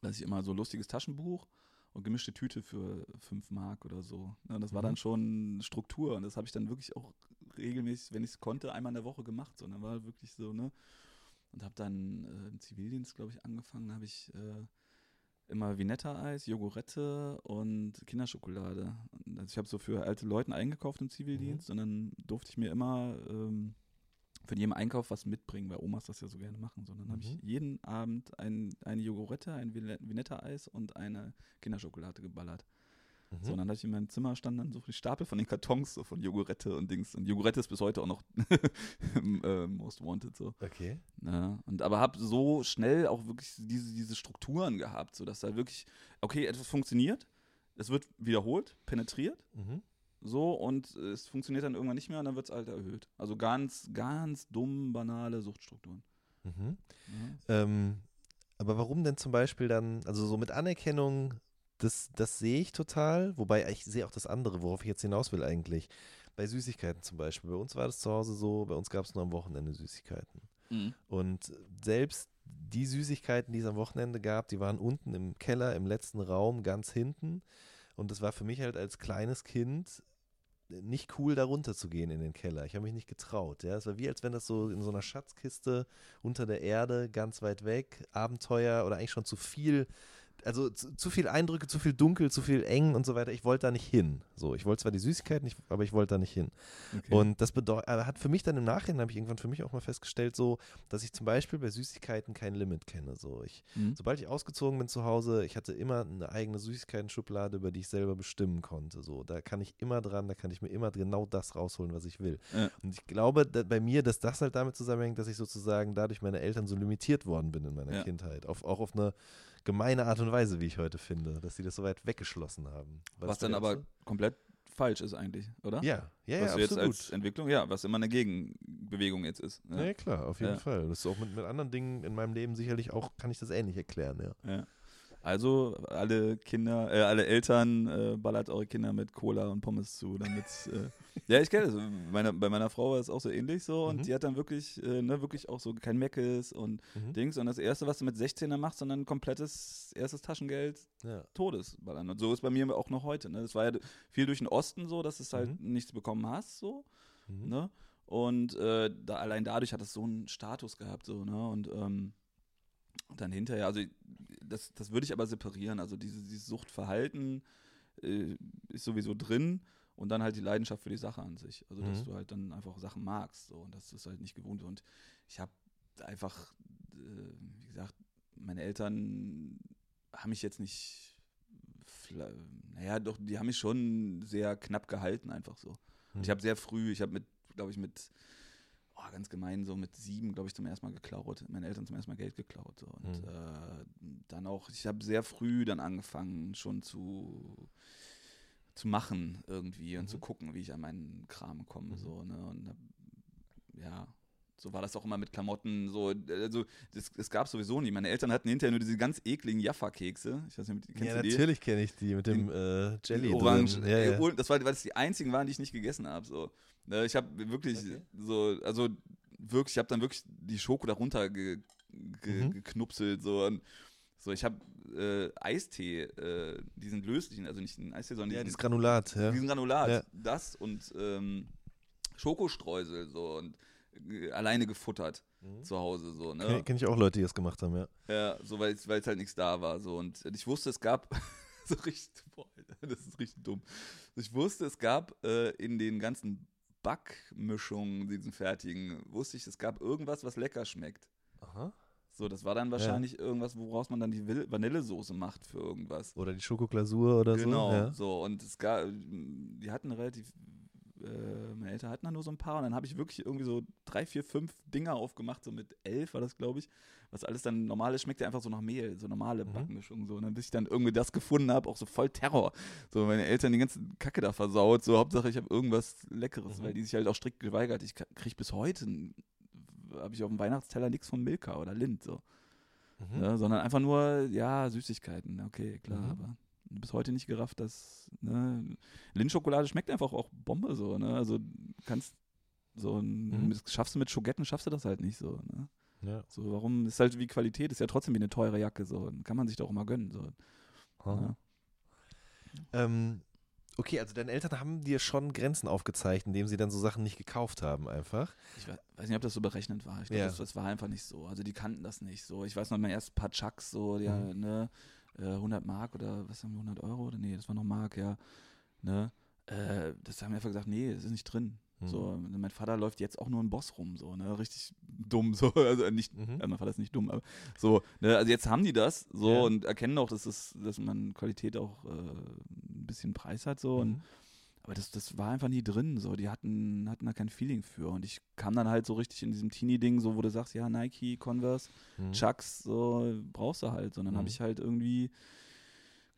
dass ich immer so lustiges Taschenbuch und gemischte Tüte für fünf Mark oder so. Ja, das war
Mhm.
dann schon Struktur und das habe ich dann wirklich auch regelmäßig, wenn ich es konnte, einmal in der Woche gemacht. So, und dann war wirklich so, ne? Und habe dann äh, im Zivildienst, glaube ich, angefangen, habe ich äh, immer Vinetta-Eis, Jogurette und Kinderschokolade. Und Also ich habe so für alte Leute eingekauft im Zivildienst und dann durfte ich mir immer ähm, von jedem Einkauf was mitbringen, weil Omas das ja so gerne machen. So, dann habe ich
Mhm.
jeden Abend ein, eine Jogurette, ein Vine- Vinetta-Eis und eine Kinderschokolade geballert.
Mhm.
So, und dann hatte ich in meinem Zimmer standen dann so die Stapel von den Kartons, so von Jogurette und Dings. Und Jogurette ist bis heute auch noch (laughs) äh, Most Wanted, so.
Okay.
Ja, und aber habe so schnell auch wirklich diese, diese Strukturen gehabt, sodass da wirklich, okay, etwas funktioniert, es wird wiederholt, penetriert,
Mhm.
So und es funktioniert dann irgendwann nicht mehr und dann wird es halt erhöht. Also ganz, ganz dumm, banale Suchtstrukturen.
Mhm.
Ja.
Ähm, aber warum denn zum Beispiel dann, also so mit Anerkennung, das, das sehe ich total, wobei ich sehe auch das andere, worauf ich jetzt hinaus will eigentlich. Bei Süßigkeiten zum Beispiel. Bei uns war das zu Hause so, bei uns gab es nur am Wochenende Süßigkeiten.
Mhm.
Und selbst die Süßigkeiten, die es am Wochenende gab, die waren unten im Keller, im letzten Raum, ganz hinten. Und das war für mich halt als kleines Kind nicht cool, da runter zu gehen in den Keller. Ich habe mich nicht getraut. Ja, es war wie, als wenn das so in so einer Schatzkiste unter der Erde, ganz weit weg, Abenteuer oder eigentlich schon zu viel. Also zu, zu viel Eindrücke, zu viel dunkel, zu viel eng und so weiter. Ich wollte da nicht hin. So, ich wollte zwar die Süßigkeiten, nicht, aber ich wollte da nicht hin.
Okay.
Und das bedeutet, hat für mich dann im Nachhinein, habe ich irgendwann für mich auch mal festgestellt, so, dass ich zum Beispiel bei Süßigkeiten kein Limit kenne. So, ich,
Mhm.
sobald ich ausgezogen bin zu Hause, ich hatte immer eine eigene Süßigkeiten-Schublade, über die ich selber bestimmen konnte. So, da kann ich immer dran, da kann ich mir immer genau das rausholen, was ich will.
Ja.
Und ich glaube bei mir, dass das halt damit zusammenhängt, dass ich sozusagen dadurch meine Eltern so limitiert worden bin in meiner
Ja.
Kindheit. Auf, auch auf eine gemeine Art und Weise, wie ich heute finde, dass sie das so weit weggeschlossen haben. War
Was dann aber komplett falsch ist eigentlich, oder?
so? Ja, ja,
was
ja, absolut.
als Entwicklung, ja, was immer eine Gegenbewegung jetzt ist.
Ja,
Ja.
klar, auf jeden
Ja.
Fall. Das ist auch mit, mit anderen Dingen in meinem Leben sicherlich auch, kann ich das ähnlich erklären, ja.
Ja. Also alle Kinder, äh, alle Eltern äh, ballert eure Kinder mit Cola und Pommes zu, damit äh, (laughs) ja ich kenne das. Meine, bei meiner Frau war es auch so ähnlich so und
Mhm.
die hat dann wirklich, äh, ne, wirklich auch so kein Meckes und
Mhm.
Dings und das erste, was du mit 16 dann machst, sondern ein komplettes erstes Taschengeld
ja.
Todesballern. Und so ist bei mir auch noch heute. Ne? Das war ja viel durch den Osten so, dass du es halt
Mhm.
nichts bekommen hast so.
Mhm.
Ne? Und äh, da, allein dadurch hat es so einen Status gehabt, so, ne? Und ähm, dann hinterher, also das, das würde ich aber separieren. Also diese, dieses Suchtverhalten äh, ist sowieso drin und dann halt die Leidenschaft für die Sache an sich. Also dass
Mhm.
du halt dann einfach Sachen magst so, und dass du es halt nicht gewohnt Und ich habe einfach, äh, wie gesagt, meine Eltern haben mich jetzt nicht, naja, doch, die haben mich schon sehr knapp gehalten, einfach so. Und ich habe sehr früh, ich habe mit, glaube ich, mit, oh, ganz gemein, so mit sieben, glaube ich, zum ersten Mal geklaut. Meine Eltern zum ersten Mal Geld geklaut. Und
Mhm.
äh, dann auch, ich habe sehr früh dann angefangen, schon zu zu machen irgendwie und
Mhm.
zu gucken, wie ich an meinen Kram komme.
Mhm.
So, ne? Und ja, so war das auch immer mit Klamotten. So, also das, es gab sowieso nie. Meine Eltern hatten hinterher nur diese ganz ekligen Jaffa-Kekse. Ich weiß nicht, kennst
Ja,
du die?
natürlich kenne ich die mit dem äh, Jelly
Orange.
Ja, ja.
Äh, Das, war, weil das die einzigen waren, die ich nicht gegessen habe. So. Ne, Ich habe wirklich
Okay.
so, also wirklich, ich habe dann wirklich die Schoko darunter ge, ge,
Mhm.
geknupselt. So, und so ich habe äh, Eistee, äh, diesen löslichen, also nicht den Eistee, sondern
ja,
diesen,
dieses Granulat, ja.
diesen Granulat.
Ja.
Das und ähm, Schokostreusel so und äh, alleine gefuttert
Mhm.
zu Hause. So, ne?
Kenne kenn ich auch Leute, die das gemacht haben, ja.
Ja, so weil es halt nichts da war. So. Und ich wusste, es gab (laughs) so richtig, boah, Alter, das ist richtig dumm. Ich wusste, es gab äh, in den ganzen Backmischungen, diesen fertigen, wusste ich, es gab irgendwas, was lecker schmeckt.
Aha.
So, das war dann wahrscheinlich irgendwas, woraus man dann die Vanillesoße macht für irgendwas.
Oder die Schokoglasur oder
genau,
so. Ja.
so. Und es gab, die hatten relativ, äh, meine Eltern hatten da nur so ein paar und dann habe ich wirklich irgendwie so drei, vier, fünf Dinger aufgemacht, so mit elf war das, glaube ich. Was alles dann normal ist, schmeckt ja einfach so nach Mehl, so normale
Mhm.
Backmischung. So. Und dann, bis ich dann irgendwie das gefunden habe, auch so voll Terror. So, meine Eltern die ganze Kacke da versaut. So, Hauptsache ich habe irgendwas Leckeres,
Mhm.
weil die sich halt auch strikt geweigert. Ich kriege bis heute, habe ich auf dem Weihnachtsteller nichts von Milka oder Lind. So.
Mhm.
Ja, sondern einfach nur, ja, Süßigkeiten. Okay, klar,
Mhm.
aber bis heute nicht gerafft, dass ne, Lindschokolade schmeckt einfach auch Bombe so, ne? Also kannst so ein,
Mhm.
schaffst du mit Schogetten, schaffst du das halt nicht so, ne?
ja.
So, warum ist halt wie Qualität, ist ja trotzdem wie eine teure Jacke, so. Kann man sich doch auch mal gönnen. So.
Aha. Ähm, okay, also deine Eltern haben dir schon Grenzen aufgezeigt, indem sie dann so Sachen nicht gekauft haben, einfach.
Ich we- weiß nicht, ob das so berechnet war. Ich glaube,
Ja.
das, das war einfach nicht so. Also die kannten das nicht so. Ich weiß noch, mein erstes paar Chucks, so, ja,
Mhm.
ne, äh, 100 Mark oder was haben wir, 100 Euro? Oder nee, das war noch Mark, ja. Ne, äh, das haben wir einfach gesagt, nee, das ist nicht drin.
Mhm.
So, mein Vater läuft jetzt auch nur ein Boss rum, so, ne, richtig dumm, so, (laughs) also nicht,
Mhm.
äh, mein Vater ist nicht dumm, aber so, ne, also jetzt haben die das, so,
Ja.
und erkennen auch, dass es, dass man Qualität auch äh, bisschen Preis hat so. Und,
Mhm.
Aber das, das war einfach nie drin. So, die hatten, hatten da kein Feeling für. Und ich kam dann halt so richtig in diesem Teenie-Ding, so wo du sagst, ja, Nike, Converse,
Mhm.
Chucks, so brauchst du halt. Und dann
Mhm.
habe ich halt irgendwie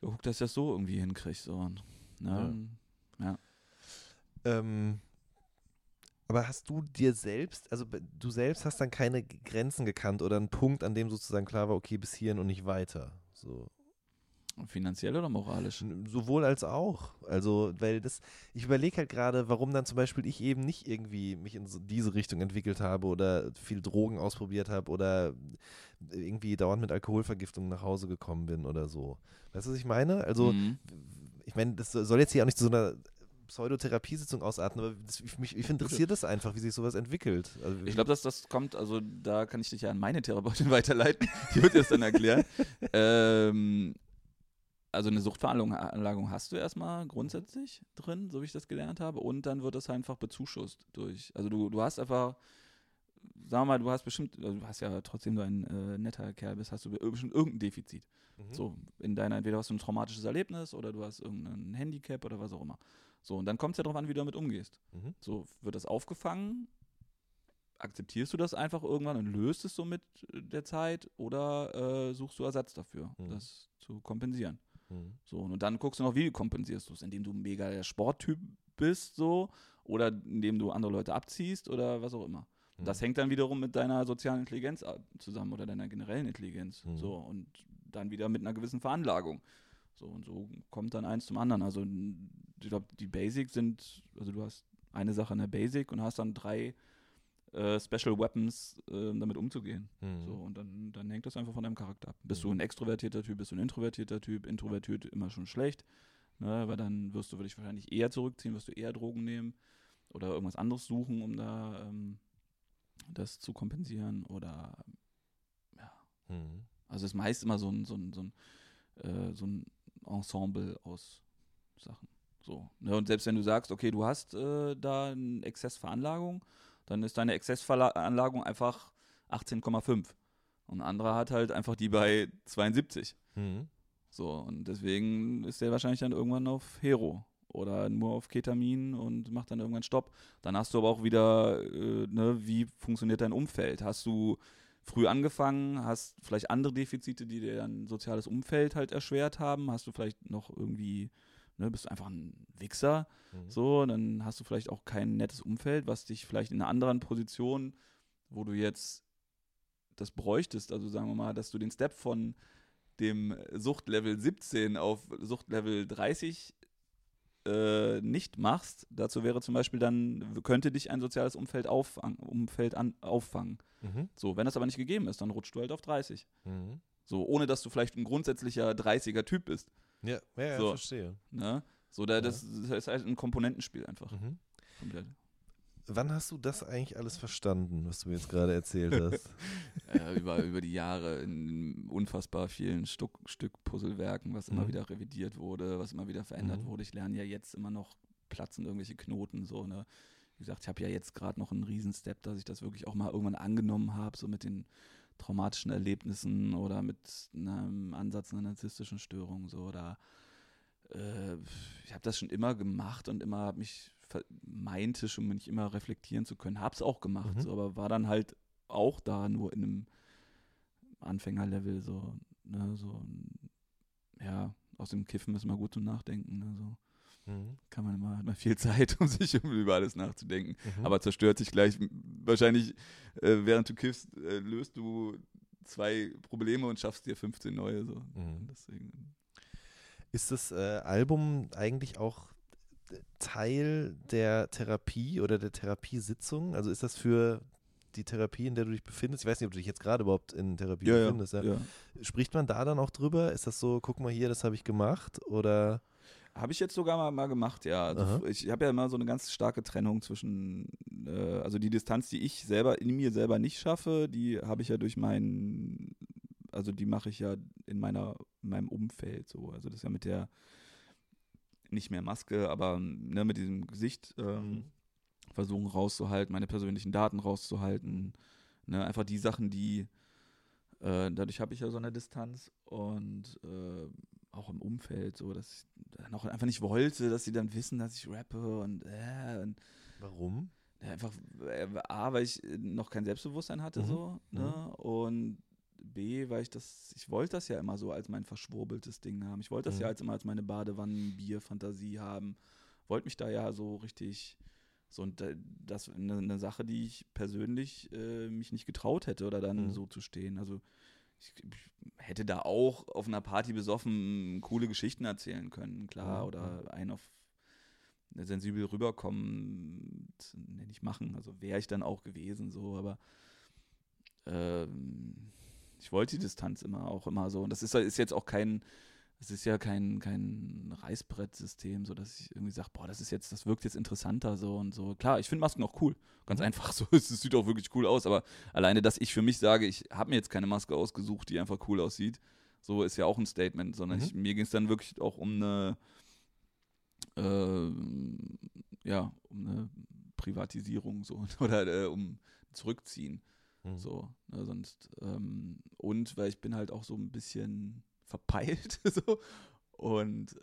geguckt, dass ich das so irgendwie hinkriege. So. Ne?
Ähm, aber hast du dir selbst, also du selbst hast dann keine Grenzen gekannt oder einen Punkt, an dem sozusagen klar war, okay, bis hierhin und nicht weiter. So.
Finanziell oder moralisch?
Sowohl als auch. Also, weil das, ich überlege halt gerade, warum dann zum Beispiel ich eben nicht irgendwie mich in diese Richtung entwickelt habe oder viel Drogen ausprobiert habe oder irgendwie dauernd mit Alkoholvergiftung nach Hause gekommen bin oder so. Weißt du, was ich meine? Also,
Mhm.
ich meine, das soll jetzt hier auch nicht zu so einer Pseudotherapiesitzung ausarten, aber das, mich, mich interessiert das einfach, wie sich sowas entwickelt. Also,
Ich glaube, dass das kommt, also da kann ich dich ja an meine Therapeutin (laughs) weiterleiten, die wird dir das dann erklären. (laughs) ähm, also eine Suchtveranlagung hast du erstmal grundsätzlich drin, so wie ich das gelernt habe, und dann wird das einfach bezuschusst durch, also du, du hast einfach, sagen wir mal, du hast bestimmt, also du hast ja trotzdem so ein äh, netter Kerl bist, hast du bestimmt irgendein Defizit.
Mhm.
So, in deiner, entweder hast du ein traumatisches Erlebnis oder du hast irgendein Handicap oder was auch immer. So, und dann kommt es ja darauf an, wie du damit umgehst.
Mhm.
So, wird das aufgefangen? Akzeptierst du das einfach irgendwann und löst es so mit äh, der Zeit oder äh, suchst du Ersatz dafür,
Mhm.
das zu kompensieren?
Mhm.
So, und dann guckst du noch, wie kompensierst du es, indem du mega der Sporttyp bist, so, oder indem du andere Leute abziehst oder was auch immer.
Mhm.
Das hängt dann wiederum mit deiner sozialen Intelligenz zusammen oder deiner generellen Intelligenz.
Mhm.
So, und dann wieder mit einer gewissen Veranlagung. So, und so kommt dann eins zum anderen. Also, ich glaube, die Basics sind, also du hast eine Sache in der Basic und hast dann drei äh, Special Weapons, äh, damit umzugehen.
Mhm.
So, und dann, dann hängt das einfach von deinem Charakter ab. Bist
Mhm.
du ein extrovertierter Typ, bist du ein introvertierter Typ, introvertiert immer schon schlecht, ne, weil dann wirst du dich wahrscheinlich eher zurückziehen, wirst du eher Drogen nehmen oder irgendwas anderes suchen, um da ähm, das zu kompensieren oder ja.
Mhm.
Also es ist meist immer so ein, so ein, so ein, äh, so ein Ensemble aus Sachen. So. Ne? Und selbst wenn du sagst, okay, du hast äh, da eine Exzessveranlagung, dann ist deine Exzessveranlagung einfach 18,5. Und ein anderer hat halt einfach die bei 72.
Mhm.
So, und deswegen ist der wahrscheinlich dann irgendwann auf Hero oder nur auf Ketamin und macht dann irgendwann Stopp. Dann hast du aber auch wieder, äh, ne, wie funktioniert dein Umfeld? Hast du früh angefangen, hast vielleicht andere Defizite, die dir dein soziales Umfeld halt erschwert haben? Hast du vielleicht noch irgendwie, ne, bist du einfach ein Wichser?
Mhm.
So, dann hast du vielleicht auch kein nettes Umfeld, was dich vielleicht in einer anderen Position, wo du jetzt das bräuchtest, also sagen wir mal, dass du den Step von dem Suchtlevel 17 auf Suchtlevel 30 äh, nicht machst, dazu wäre zum Beispiel dann, könnte dich ein soziales Umfeld, auffang, Umfeld an, auffangen.
Mhm.
So, wenn das aber nicht gegeben ist, dann rutschst du halt auf 30.
Mhm.
So, ohne dass du vielleicht ein grundsätzlicher 30er Typ bist.
Ja, ja, ja
So.
verstehe.
Ne? So, da, das, das ist halt ein Komponentenspiel einfach.
Mhm.
Komplett.
Wann hast du das eigentlich alles verstanden, was du mir jetzt gerade erzählt (laughs) hast?
äh, über, über die Jahre in unfassbar vielen Stuck, Stück Puzzlewerken, was immer
Mhm.
wieder revidiert wurde, was immer wieder verändert
Mhm.
wurde. Ich lerne ja jetzt immer noch platzen irgendwelche Knoten so, ne? Wie gesagt, ich habe ja jetzt gerade noch einen Riesenstep, dass ich das wirklich auch mal irgendwann angenommen habe, so mit den traumatischen Erlebnissen oder mit einem Ansatz einer narzisstischen Störung so oder äh, ich habe das schon immer gemacht und immer habe mich meinte schon mich immer reflektieren zu können, habe es auch gemacht,
Mhm.
so, aber war dann halt auch da nur in einem Anfängerlevel so, ne, so ja, aus dem Kiffen ist mal gut zum Nachdenken, ne, so
Mhm.
kann man immer, hat man viel (laughs) Zeit, um sich über alles nachzudenken.
Mhm.
Aber zerstört sich gleich, wahrscheinlich, äh, während du kiffst, äh, löst du zwei Probleme und schaffst dir 15 neue. So.
Mhm.
Deswegen.
Ist das äh, Album eigentlich auch Teil der Therapie oder der Therapiesitzung? Also ist das für die Therapie, in der du dich befindest? Ich weiß nicht, ob du dich jetzt gerade überhaupt in Therapie befindest. Ja.
ja.
Spricht man da dann auch drüber? Ist das so, guck mal hier, das habe ich gemacht? Oder
Habe ich jetzt sogar mal, mal gemacht, ja. Also ich habe ja immer so eine ganz starke Trennung zwischen, äh, also die Distanz, die ich selber in mir selber nicht schaffe, die habe ich ja durch meinen, also die mache ich ja in meiner, in meinem Umfeld so. Also das ist ja mit der nicht mehr Maske, aber ne, mit diesem Gesicht ähm, versuchen rauszuhalten, meine persönlichen Daten rauszuhalten. Ne, einfach die Sachen, die äh, dadurch habe ich ja so eine Distanz und äh, auch im Umfeld, so, dass ich dann auch einfach nicht wollte, dass sie dann wissen, dass ich rappe und, äh, und
Warum?
ja, einfach, äh, A, weil ich äh, noch kein Selbstbewusstsein hatte,
Mhm.
so, ne? Und B, weil ich das, ich wollte das ja immer so als mein verschwurbeltes Ding haben. Ich wollte das
Mhm.
ja als immer als meine Badewannen-Bier-Fantasie haben. Wollte mich da ja so richtig, so und äh, das eine, eine Sache, die ich persönlich äh, mich nicht getraut hätte oder dann
Mhm.
so zu stehen. Also ich, ich hätte da auch auf einer Party besoffen coole Geschichten erzählen können, klar, oder einen auf sensibel rüberkommen, ne, nicht machen. Also wäre ich dann auch gewesen, so, aber ähm, ich wollte die Distanz immer auch immer so. Und das ist, ist jetzt auch kein, es ist ja kein, kein Reißbrettsystem, so dass ich irgendwie sage, boah, das ist jetzt, das wirkt jetzt interessanter so und so. Klar, ich finde Masken auch cool. Ganz einfach so. (laughs) Es sieht auch wirklich cool aus, aber alleine, dass ich für mich sage, ich habe mir jetzt keine Maske ausgesucht, die einfach cool aussieht, so ist ja auch ein Statement, sondern
Mhm.
ich, mir ging es dann wirklich auch um eine äh, ja, um eine Privatisierung so (laughs) oder äh, um Zurückziehen.
Mhm.
So, ne, sonst, ähm, und weil ich bin halt auch so ein bisschen verpeilt (laughs) so. Und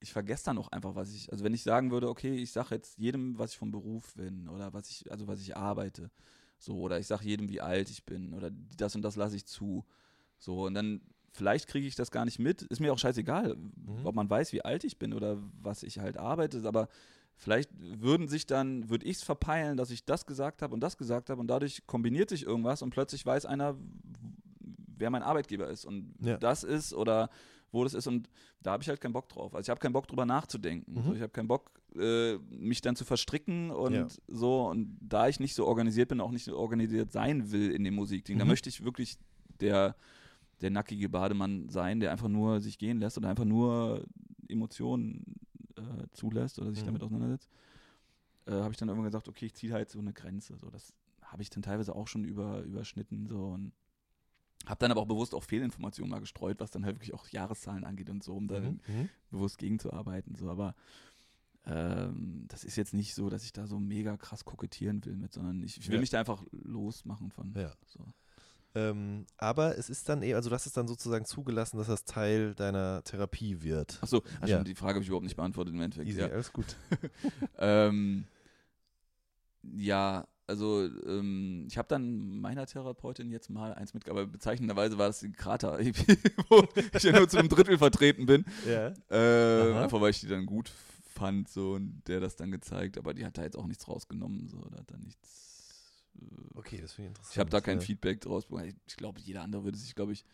ich vergesse dann auch einfach, was ich, also wenn ich sagen würde, okay, ich sage jetzt jedem, was ich vom Beruf bin oder was ich, also was ich arbeite, so, oder ich sage jedem, wie alt ich bin oder das und das lasse ich zu, so, und dann vielleicht kriege ich das gar nicht mit, ist mir auch scheißegal,
Mhm.
ob man weiß, wie alt ich bin oder was ich halt arbeite, aber vielleicht würden sich dann, würde ich es verpeilen, dass ich das gesagt habe und das gesagt habe und dadurch kombiniert sich irgendwas und plötzlich weiß einer, wer mein Arbeitgeber ist und
Ja.
das ist oder wo das ist und da habe ich halt keinen Bock drauf. Also ich habe keinen Bock drüber nachzudenken.
Mhm.
So, ich habe keinen Bock, äh, mich dann zu verstricken und
Ja.
so und da ich nicht so organisiert bin, auch nicht so organisiert sein will in dem Musikding, da
Mhm.
möchte ich wirklich der der nackige Bademann sein, der einfach nur sich gehen lässt oder einfach nur Emotionen äh, zulässt oder sich
Mhm.
damit auseinandersetzt, äh, habe ich dann irgendwann gesagt, okay, ich ziehe halt so eine Grenze. So, das habe ich dann teilweise auch schon über, überschnitten so und habe dann aber auch bewusst auch Fehlinformationen mal gestreut, was dann halt wirklich auch Jahreszahlen angeht und so, um da
Mhm. Mhm.
bewusst gegenzuarbeiten. So, aber ähm, das ist jetzt nicht so, dass ich da so mega krass kokettieren will mit, sondern ich, ich will
Ja.
mich da einfach losmachen von.
Ja.
So.
Ähm, aber es ist dann eh, also hast es dann sozusagen zugelassen, dass das Teil deiner Therapie wird.
Achso, ach
Ja.
die Frage habe ich überhaupt nicht beantwortet im Endeffekt.
Easy,
Ja.
alles gut. (laughs)
ähm, ja, also ähm, ich habe dann meiner Therapeutin jetzt mal eins mit, aber bezeichnenderweise war das die Krater, (laughs) wo ich ja nur zu einem Drittel vertreten bin.
Ja.
Äh, einfach weil ich die dann gut fand so und der das dann gezeigt, aber die hat da jetzt auch nichts rausgenommen, so, da hat da nichts. Äh,
Okay, das finde ich interessant.
ich habe da kein
ja.
Feedback draus bekommen. Ich glaube, jeder andere würde sich, glaube ich,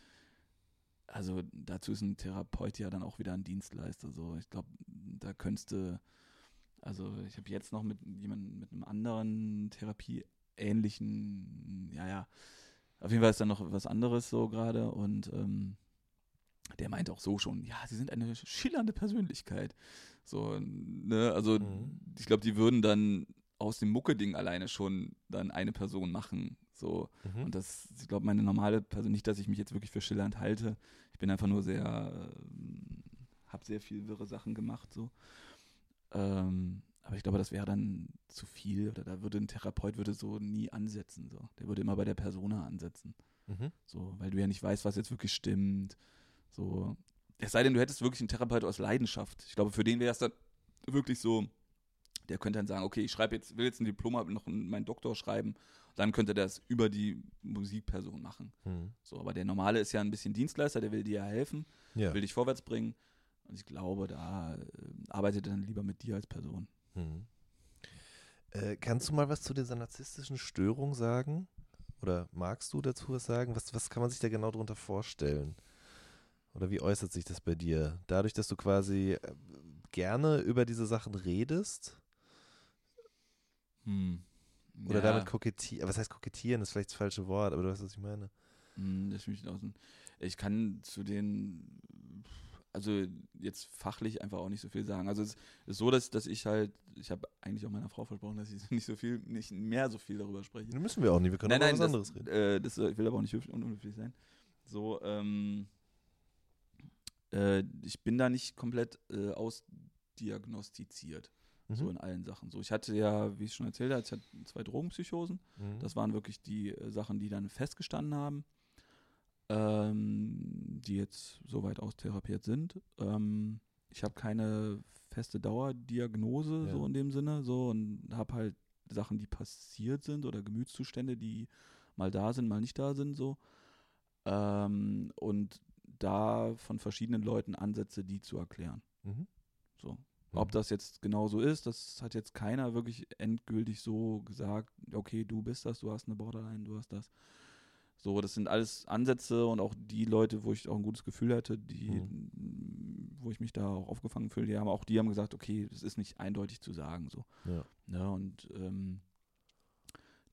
also dazu ist ein Therapeut ja dann auch wieder ein Dienstleister. So, ich glaube, da könntest du, also ich habe jetzt noch mit jemandem, mit einem anderen Therapie-ähnlichen, ja, ja, auf jeden Fall ist da noch was anderes so gerade und ähm, der meint auch so schon, ja, sie sind eine schillernde Persönlichkeit. So, ne, also
Mhm.
ich glaube, die würden dann aus dem Mucke-Ding alleine schon dann eine Person machen. So.
Mhm.
Und das, ich glaube, meine normale Person, nicht, dass ich mich jetzt wirklich für schillernd halte. Ich bin einfach nur sehr, ähm, habe sehr viel wirre Sachen gemacht, so. Ähm, aber ich glaube, das wäre dann zu viel oder da würde ein Therapeut würde so nie ansetzen, so. Der würde immer bei der Persona ansetzen.
Mhm.
So, weil du ja nicht weißt, was jetzt wirklich stimmt. So. Es sei denn, du hättest wirklich einen Therapeut aus Leidenschaft. Ich glaube, für den wäre es dann wirklich so, der könnte dann sagen, okay, ich schreibe jetzt, will jetzt ein Diplom, noch einen- meinen Doktor schreiben, dann könnte der das über die Musikperson machen.
Mhm.
So, aber der normale ist ja ein bisschen Dienstleister, der will dir ja helfen,
Ja.
will dich vorwärts bringen. Und ich glaube, da äh, arbeitet er dann lieber mit dir als Person.
Mhm. Äh, kannst du mal was zu dieser narzisstischen Störung sagen? Oder magst du dazu was sagen? Was, was kann man sich da genau darunter vorstellen? Oder wie äußert sich das bei dir? Dadurch, dass du quasi äh, gerne über diese Sachen redest? Oder
Ja.
damit kokettieren? Was heißt kokettieren? Das ist vielleicht das falsche Wort, aber du weißt, was ich meine.
Hm, Ich kann zu den, also jetzt fachlich einfach auch nicht so viel sagen. Also es ist so, dass, dass ich halt, ich habe eigentlich auch meiner Frau versprochen, dass ich (laughs) nicht so viel, nicht mehr so viel darüber spreche.
Das müssen wir auch nicht, wir können auch über was
das,
anderes reden.
Äh, das, ich will aber auch nicht höflich- unhöflich sein. So, ähm, äh, ich bin da nicht komplett äh, ausdiagnostiziert, so
Mhm.
in allen Sachen. So, ich hatte ja, wie ich schon erzählt habe, ich hatte zwei Drogenpsychosen.
Mhm.
Das waren wirklich die äh, Sachen, die dann festgestanden haben. Ähm, die jetzt soweit austherapiert sind. Ähm, ich habe keine feste Dauerdiagnose
Ja.
so in dem Sinne so und habe halt Sachen, die passiert sind oder Gemütszustände, die mal da sind, mal nicht da sind so. Ähm, und da von verschiedenen Leuten Ansätze, die zu erklären.
Mhm.
So. Ob das jetzt genau so ist, das hat jetzt keiner wirklich endgültig so gesagt, okay, du bist das, du hast eine Borderline, du hast das. So, das sind alles Ansätze und auch die Leute, wo ich auch ein gutes Gefühl hatte, die, wo ich mich da auch aufgefangen fühle, die haben auch die haben gesagt, okay, das ist nicht eindeutig zu sagen. So.
Ja.
Ja, und ähm,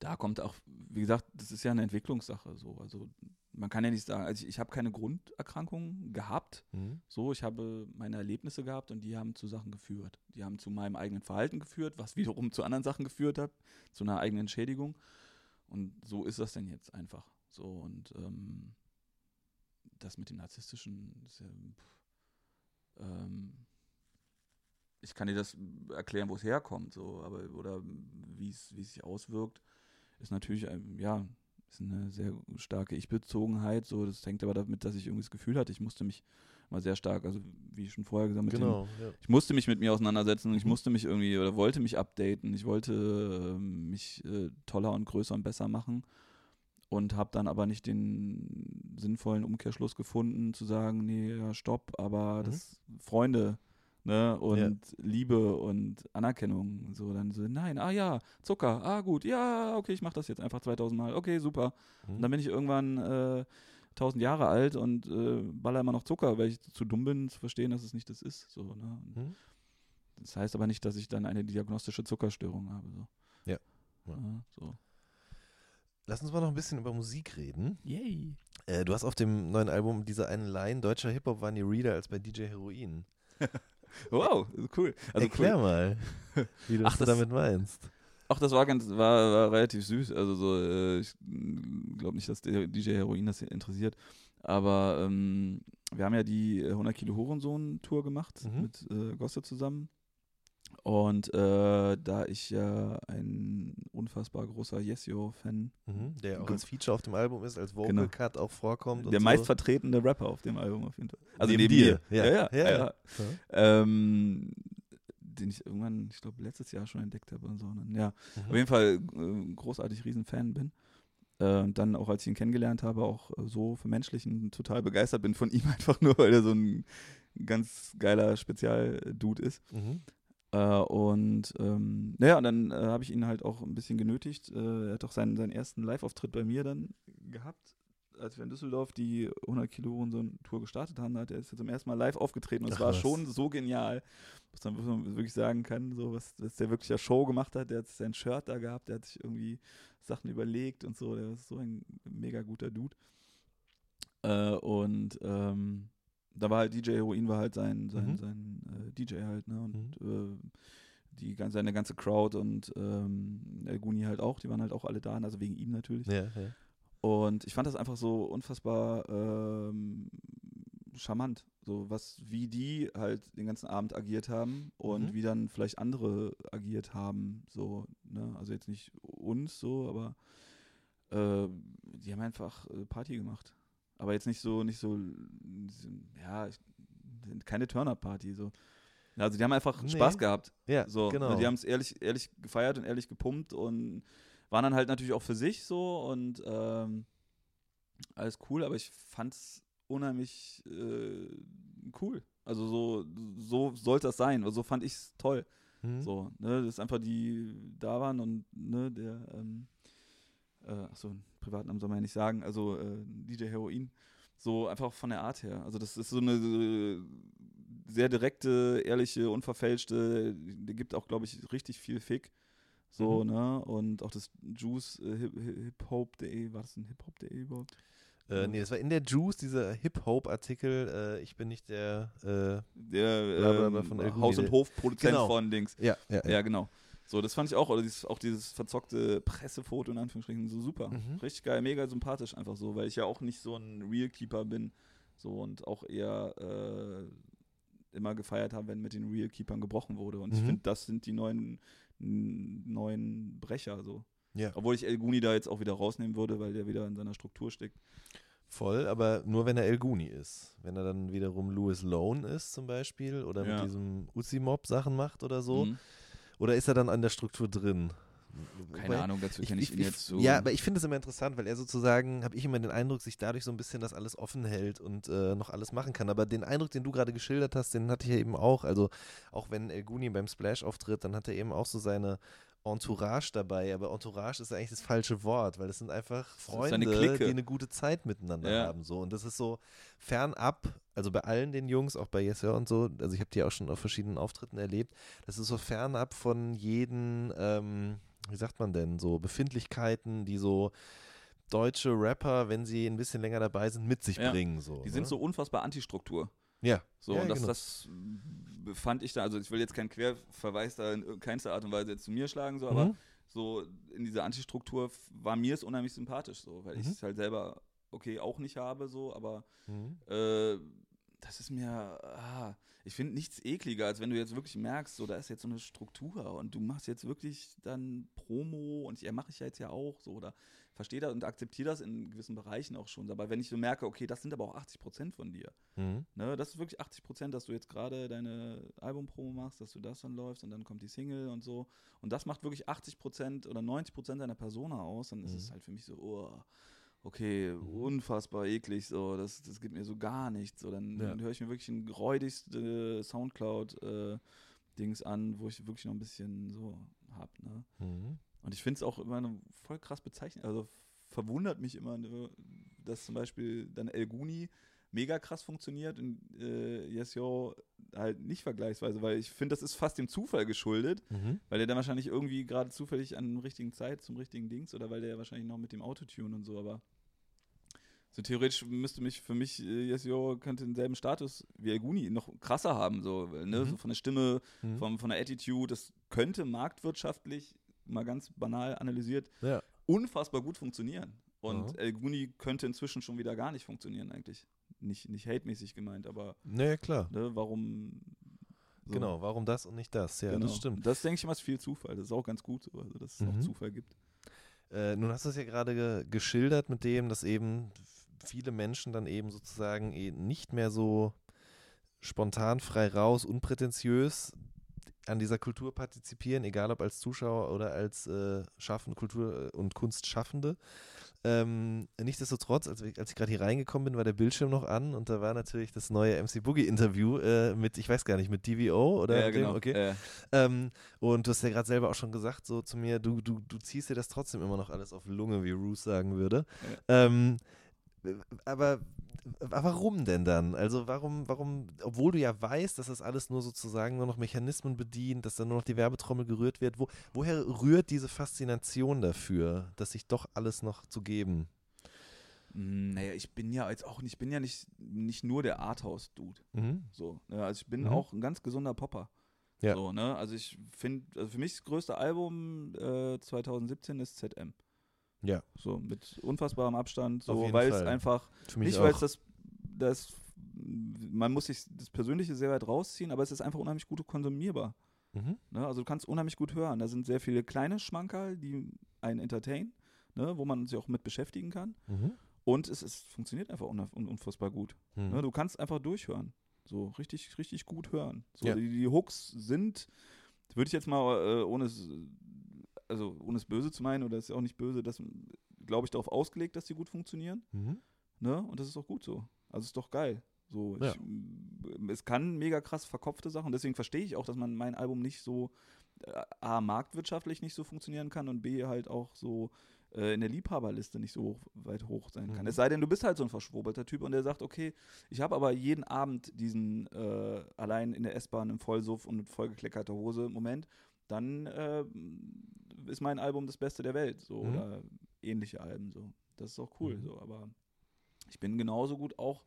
da kommt auch, wie gesagt, das ist ja eine Entwicklungssache. So. Also man kann ja nicht sagen, also ich, ich habe keine Grunderkrankung gehabt.
Mhm.
So, ich habe meine Erlebnisse gehabt und die haben zu Sachen geführt. Die haben zu meinem eigenen Verhalten geführt, was wiederum zu anderen Sachen geführt hat, zu einer eigenen Schädigung. Und so ist das denn jetzt einfach. So, und ähm, das mit den narzisstischen, ist ja, pff, ähm, ich kann dir das erklären, wo es herkommt, so, aber oder wie es sich auswirkt, ist natürlich, ähm, ja, ist eine sehr starke Ich-Bezogenheit. So, das hängt aber damit, dass ich irgendwie das Gefühl hatte, ich musste mich mal sehr stark, also wie ich schon vorher gesagt dem,
Genau. Ja.
ich musste mich mit mir auseinandersetzen und ich musste mich irgendwie oder wollte mich updaten. Ich wollte ähm, mich äh, toller und größer und besser machen und habe dann aber nicht den sinnvollen Umkehrschluss gefunden, zu sagen, nee, ja, stopp, aber
Mhm.
das Freunde ne, und Liebe und Anerkennung. So, dann so, nein, ah ja, Zucker, ah gut, ja, okay, ich mache das jetzt einfach 2000 Mal, okay, super.
Mhm.
Und dann bin ich irgendwann äh, 1000 Jahre alt und äh, baller immer noch Zucker, weil ich zu dumm bin, zu verstehen, dass es nicht das ist. So, ne?
Mhm.
Das heißt aber nicht, dass ich dann eine diagnostische Zuckerstörung habe. So.
Ja. Ja.
Ja, so.
Lass uns mal noch ein bisschen über Musik reden.
Yay.
Äh, du hast auf dem neuen Album diese eine Line, deutscher Hip-Hop waren die Reader als bei DJ Heroin. (laughs)
Wow, cool. Also
Erklär
cool.
mal, (laughs) wie du
Ach,
was du
das-
damit meinst.
Ach, das war ganz, war, war relativ süß. Also so, äh, ich glaube nicht, dass DJ Heroin das interessiert. Aber ähm, wir haben ja die 100 Kilo Hurensohn-Tour gemacht
Mhm.
mit äh, Gosse zusammen. Und äh, da ich ja ein unfassbar großer Yes-Yo-Fan,
Mhm. Der auch als Feature auf dem Album ist, als Vocal
Genau.
Cut auch vorkommt.
der meistvertretene Rapper auf dem Album auf jeden Fall. Also
Neben
neben,
dir.
dir.
Ja.
Ja, ja,
Ja,
ja.
ja.
Ähm, den ich irgendwann, ich glaube, letztes Jahr schon entdeckt habe und so. Und dann, ja,
Mhm.
auf jeden Fall äh, großartig Riesenfan bin. Äh, und dann auch, als ich ihn kennengelernt habe, auch äh, so für Menschlichen total begeistert bin von (laughs) ihm, einfach nur, weil er so ein ganz geiler Spezialdude ist.
Mhm.
Äh, und ähm, naja, und dann äh, habe ich ihn halt auch ein bisschen genötigt. Äh, er hat auch seinen, seinen ersten Live-Auftritt bei mir dann gehabt, als wir in Düsseldorf die 100 Kilo und so eine Tour gestartet haben. Da hat er ist er zum ersten Mal live aufgetreten und es war
was.
schon so genial, was man, wirklich sagen kann, so was, was der wirklich ja Show gemacht hat. Der hat sein Shirt da gehabt, der hat sich irgendwie Sachen überlegt und so. Der ist so ein mega guter Dude. Äh, und ähm, da war halt DJ Heroin war halt sein, sein,
Mhm.
sein äh, DJ halt, ne? Und äh, die ganze, seine ganze Crowd und ähm, El Guni halt auch, die waren halt auch alle da, also wegen ihm natürlich.
Ja, ja.
Und ich fand das einfach so unfassbar ähm, charmant, so was, wie die halt den ganzen Abend agiert haben und
Mhm.
wie dann vielleicht andere agiert haben, so, ne, also jetzt nicht uns so, aber äh, die haben einfach äh, Party gemacht. Aber jetzt nicht so, nicht so, ja, keine Turner-Party, so. Also die haben einfach
Nee.
Spaß gehabt.
Ja,
So,
genau.
ne, die haben es ehrlich, ehrlich gefeiert und ehrlich gepumpt und waren dann halt natürlich auch für sich so und ähm, alles cool, aber ich fand's unheimlich äh, cool. Also so, so sollte das sein. Also so fand ich's toll.
Mhm.
So, ne, dass einfach die da waren und ne, der, ähm, äh, achso, einen Privatnamen soll man ja nicht sagen, also äh, DJ Heroin, so einfach von der Art her. Also das ist so eine äh, sehr direkte, ehrliche, unverfälschte, der gibt auch, glaube ich, richtig viel Fick. So,
Mhm.
ne? Und auch das Juice äh, Hip- hiphop.de, war das ein hiphop.de überhaupt?
Äh, nee, das war in der Juice, dieser Hip-Hop-Artikel. Äh, ich bin nicht der. Äh,
Der ähm, Haus- und Hofproduzent
Genau.
von Dings.
ja, ja,
Ja, genau. So, das fand ich auch, oder dieses, auch dieses verzockte Pressefoto in Anführungsstrichen, so super.
Mhm.
Richtig geil, mega sympathisch einfach so, weil ich ja auch nicht so ein Real Keeper bin. So und auch eher äh, immer gefeiert habe, wenn mit den Real Keepern gebrochen wurde. Und ich
Mhm.
finde, das sind die neuen, neuen Brecher so.
Ja.
Obwohl ich El Guni da jetzt auch wieder rausnehmen würde, weil der wieder in seiner Struktur steckt.
Voll, aber nur wenn er El Guni ist. Wenn er dann wiederum Louis Lone ist zum Beispiel oder
Ja.
mit diesem Uzi-Mob Sachen macht oder so.
Mhm.
Oder ist er dann an der Struktur drin?
Keine
Wobei-
Ahnung, dazu kenne ich, ihn jetzt so.
Ja, aber ich finde es immer interessant, weil er sozusagen, habe ich immer den Eindruck, sich dadurch so ein bisschen das alles offen hält und äh, noch alles machen kann. Aber den Eindruck, den du gerade geschildert hast, den hatte ich ja eben auch. Also auch wenn El Guni beim Splash auftritt, dann hat er eben auch so seine Entourage dabei. Aber Entourage ist eigentlich das falsche Wort, weil das sind einfach Freunde,
Clique.
die eine gute Zeit miteinander
Ja.
haben. So. Und das ist so fernab, also bei allen den Jungs, auch bei Yes Sir und so, also ich habe die auch schon auf verschiedenen Auftritten erlebt, das ist so fernab von jeden, ähm, wie sagt man denn, so Befindlichkeiten, die so deutsche Rapper, wenn sie ein bisschen länger dabei sind, mit sich
Ja,
bringen. So,
Die sind
ne?
so unfassbar Antistruktur.
Ja.
So,
ja,
und das,
genau.
das fand ich da, also ich will jetzt keinen Querverweis da in keinster Art und Weise zu mir schlagen, so, aber
Mhm.
so in dieser Antistruktur war mir es unheimlich sympathisch, so, weil ich
Mhm.
es halt selber, okay, auch nicht habe, so, aber
Mhm.
äh, das ist mir, ah, ich finde nichts ekliger, als wenn du jetzt wirklich merkst, so, da ist jetzt so eine Struktur und du machst jetzt wirklich dann Promo und ja, mache ich ja jetzt ja auch, so, oder verstehe das und akzeptiere das in gewissen Bereichen auch schon, aber wenn ich so merke, okay, das sind aber auch 80 Prozent von dir,
Mhm.
Ne, das ist wirklich 80 Prozent, dass du jetzt gerade deine Albumpromo machst, dass du das dann läufst und dann kommt die Single und so. Und das macht wirklich 80 Prozent oder 90 Prozent deiner Persona aus. Dann ist
Mhm.
es halt für mich so, oh, okay, unfassbar eklig, so, das, das gibt mir so gar nichts. So, dann,
Ja.
dann höre ich mir wirklich ein räudigste Soundcloud-Dings an, wo ich wirklich noch ein bisschen so hab. Ne?
Mhm.
Und ich finde es auch immer eine voll krass bezeichnet. Also verwundert mich immer, ne, dass zum Beispiel dann El Guni mega krass funktioniert und äh, Yes Yo halt nicht vergleichsweise, weil ich finde, das ist fast dem Zufall geschuldet,
Mhm.
weil der dann wahrscheinlich irgendwie gerade zufällig an der richtigen Zeit zum richtigen Dings oder weil der wahrscheinlich noch mit dem Autotune und so, aber so theoretisch müsste mich für mich äh, Yes Yo könnte denselben Status wie El Guni noch krasser haben, so, ne,
Mhm.
so von der Stimme,
Mhm.
vom, von der Attitude, das könnte marktwirtschaftlich, mal ganz banal analysiert,
Ja.
unfassbar gut funktionieren. Und
Aha.
El Guni könnte inzwischen schon wieder gar nicht funktionieren, eigentlich. Nicht, nicht hate-mäßig gemeint, aber
Naja, klar.
ne, warum. so.
Genau, warum das und nicht das? Ja,
genau.
das stimmt.
Das denke ich immer ist viel Zufall. Das ist auch ganz gut so, also dass es auch
Mhm.
Zufall gibt.
Äh, nun hast du es ja gerade ge geschildert mit dem, dass eben viele Menschen dann eben sozusagen eh nicht mehr so spontan, frei raus, unprätentiös an dieser Kultur partizipieren, egal ob als Zuschauer oder als äh, Schaffen, Kultur- und Kunstschaffende. Ähm, nichtsdestotrotz, als, als ich gerade hier reingekommen bin, war der Bildschirm noch an und da war natürlich das neue MC Boogie Interview äh, mit, ich weiß gar nicht, mit DVO oder
ja,
mit dem?
genau.
okay.
Äh,
Ähm, und du hast ja gerade selber auch schon gesagt, so zu mir, du, du, du ziehst dir das trotzdem immer noch alles auf Lunge, wie Roos sagen würde. Ähm, aber warum denn dann? Also warum, warum, obwohl du ja weißt, dass das alles nur sozusagen nur noch Mechanismen bedient, dass dann nur noch die Werbetrommel gerührt wird, wo, woher rührt diese Faszination dafür, dass sich doch alles noch zu geben?
mh, naja, ich bin ja jetzt auch nicht, ich bin ja nicht, nicht nur der Arthouse-Dude.
Mhm.
So, ne? Also ich bin
Mhm.
auch ein ganz gesunder Popper.
Ja.
So, ne? Also ich finde, also für mich das größte Album äh, 2017 ist ZM.
Ja,
So, mit unfassbarem Abstand, so, weil es einfach, nicht weil es das, das, man muss sich das Persönliche sehr weit rausziehen, aber es ist einfach unheimlich gut konsumierbar.
Mhm.
Ne? Also du kannst unheimlich gut hören. Da sind sehr viele kleine Schmankerl, die einen entertainen, ne? wo man sich auch mit beschäftigen kann.
Mhm.
Und es, es funktioniert einfach un un unfassbar gut.
Mhm.
Ne? Du kannst einfach durchhören. So richtig, richtig gut hören. So,
Ja.
die, die Hooks sind, würde ich jetzt mal, äh, ohne es, also ohne es böse zu meinen, oder ist ja auch nicht böse, das glaube ich darauf ausgelegt, dass die gut funktionieren.
Mhm.
Ne? Und das ist auch gut so. Also ist doch geil. So,
Ja.
ich, es kann mega krass verkopfte Sachen. Deswegen verstehe ich auch, dass man mein Album nicht so äh, A, marktwirtschaftlich nicht so funktionieren kann und B, halt auch so äh, in der Liebhaberliste nicht so hoch, weit hoch sein kann.
Mhm.
Es sei denn, du bist halt so ein verschwurbelter Typ und der sagt, okay, ich habe aber jeden Abend diesen äh, allein in der S-Bahn im Vollsuff und mit vollgekleckerter Hose Moment, dann äh, ist mein Album das Beste der Welt. So,
Mhm.
Oder ähnliche Alben. So. Das ist auch cool.
Mhm.
So, aber ich bin genauso gut auch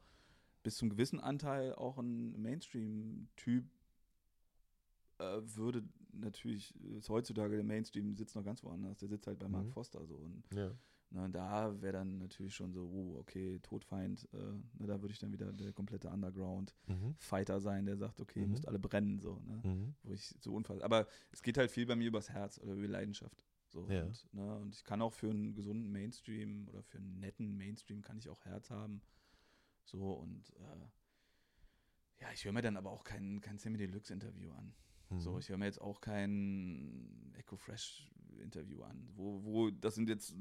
bis zum gewissen Anteil auch ein Mainstream-Typ. Äh, würde natürlich, ist heutzutage der Mainstream sitzt noch ganz woanders. Der sitzt halt bei Mark
Mhm.
Foster so. Und
Ja.
Na, da wäre dann natürlich schon so, uh, okay, Todfeind, äh, na, da würde ich dann wieder der komplette Underground-Fighter
Mhm.
sein, der sagt, okay, ihr
Mhm.
müsst alle brennen, so, ne?
Mhm.
Wo ich so unfall. Aber es geht halt viel bei mir übers Herz oder über Leidenschaft. So,
Ja.
und, ne, und ich kann auch für einen gesunden Mainstream oder für einen netten Mainstream kann ich auch Herz haben. So und äh, ja, ich höre mir dann aber auch kein, kein Sammy Deluxe Interview an.
Mhm.
So, ich höre mir jetzt auch kein Echo Fresh Interview an, wo, wo das sind jetzt,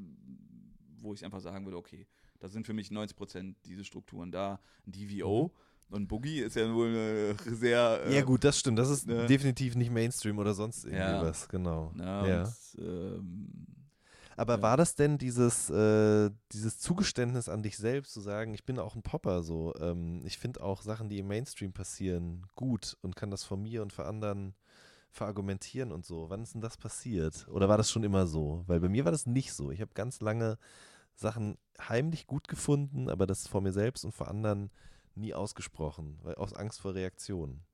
wo ich einfach sagen würde, okay, das sind für mich 90 Prozent diese Strukturen da. Ein DVO und Boogie ist ja wohl eine sehr äh,
ja, gut, das stimmt. Das ist
ne?
definitiv nicht Mainstream oder sonst irgendwie
Ja.
genau. Ja.
und, ähm,
Aber
Ja.
war das denn dieses, äh, dieses Zugeständnis an dich selbst, zu sagen, ich bin auch ein Popper so, ähm, ich finde auch Sachen, die im Mainstream passieren, gut und kann das von mir und von anderen verargumentieren und so. Wann ist denn das passiert? Oder war das schon immer so? Weil bei mir war das nicht so. Ich habe ganz lange Sachen heimlich gut gefunden, aber das vor mir selbst und vor anderen nie ausgesprochen, weil aus Angst vor Reaktionen.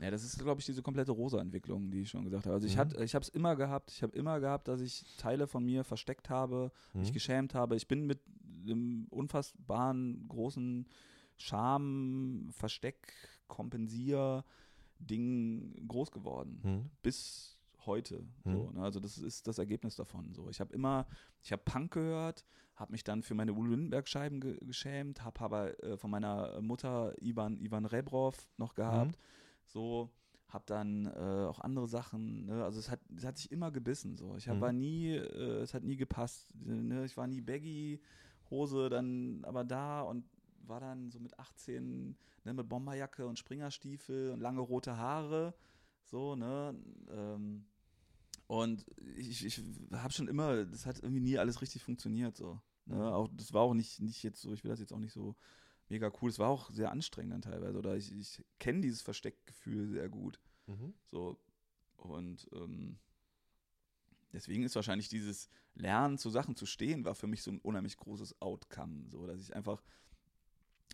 Ja, das ist, glaube ich, diese komplette Rosa-Entwicklung, die ich schon gesagt habe. Also ich
Mhm.
hatte, ich habe es immer gehabt, ich habe immer gehabt, dass ich Teile von mir versteckt habe, mich
Hm?
geschämt habe. Ich bin mit einem unfassbaren großen Scham, Versteck, Kompensier Ding groß geworden.
Hm?
Bis heute.
Mhm.
So, ne? Also das ist das Ergebnis davon. So, ich habe immer, ich habe Punk gehört, habe mich dann für meine Udo Lindenberg-Scheiben ge geschämt, habe aber äh, von meiner Mutter Ivan, Ivan Rebrov noch gehabt. So, habe dann äh, auch andere Sachen, ne? also es hat, es hat sich immer gebissen. So. Ich hab,
Mhm.
war nie, äh, es hat nie gepasst. Ne? Ich war nie Baggy, Hose, dann aber da und war dann so mit 18 ne, mit Bomberjacke und Springerstiefel und lange rote Haare. So, ne? Ähm, und ich, ich habe schon immer, das hat irgendwie nie alles richtig funktioniert. So. Ne?
Mhm.
Auch, das war auch nicht, nicht jetzt so, ich will das jetzt auch nicht so mega cool. Es war auch sehr anstrengend dann teilweise. Oder ich, ich kenne dieses Versteckgefühl sehr gut.
Mhm.
So. Und ähm, deswegen ist wahrscheinlich dieses Lernen zu Sachen zu stehen, war für mich so ein unheimlich großes Outcome. So, dass ich einfach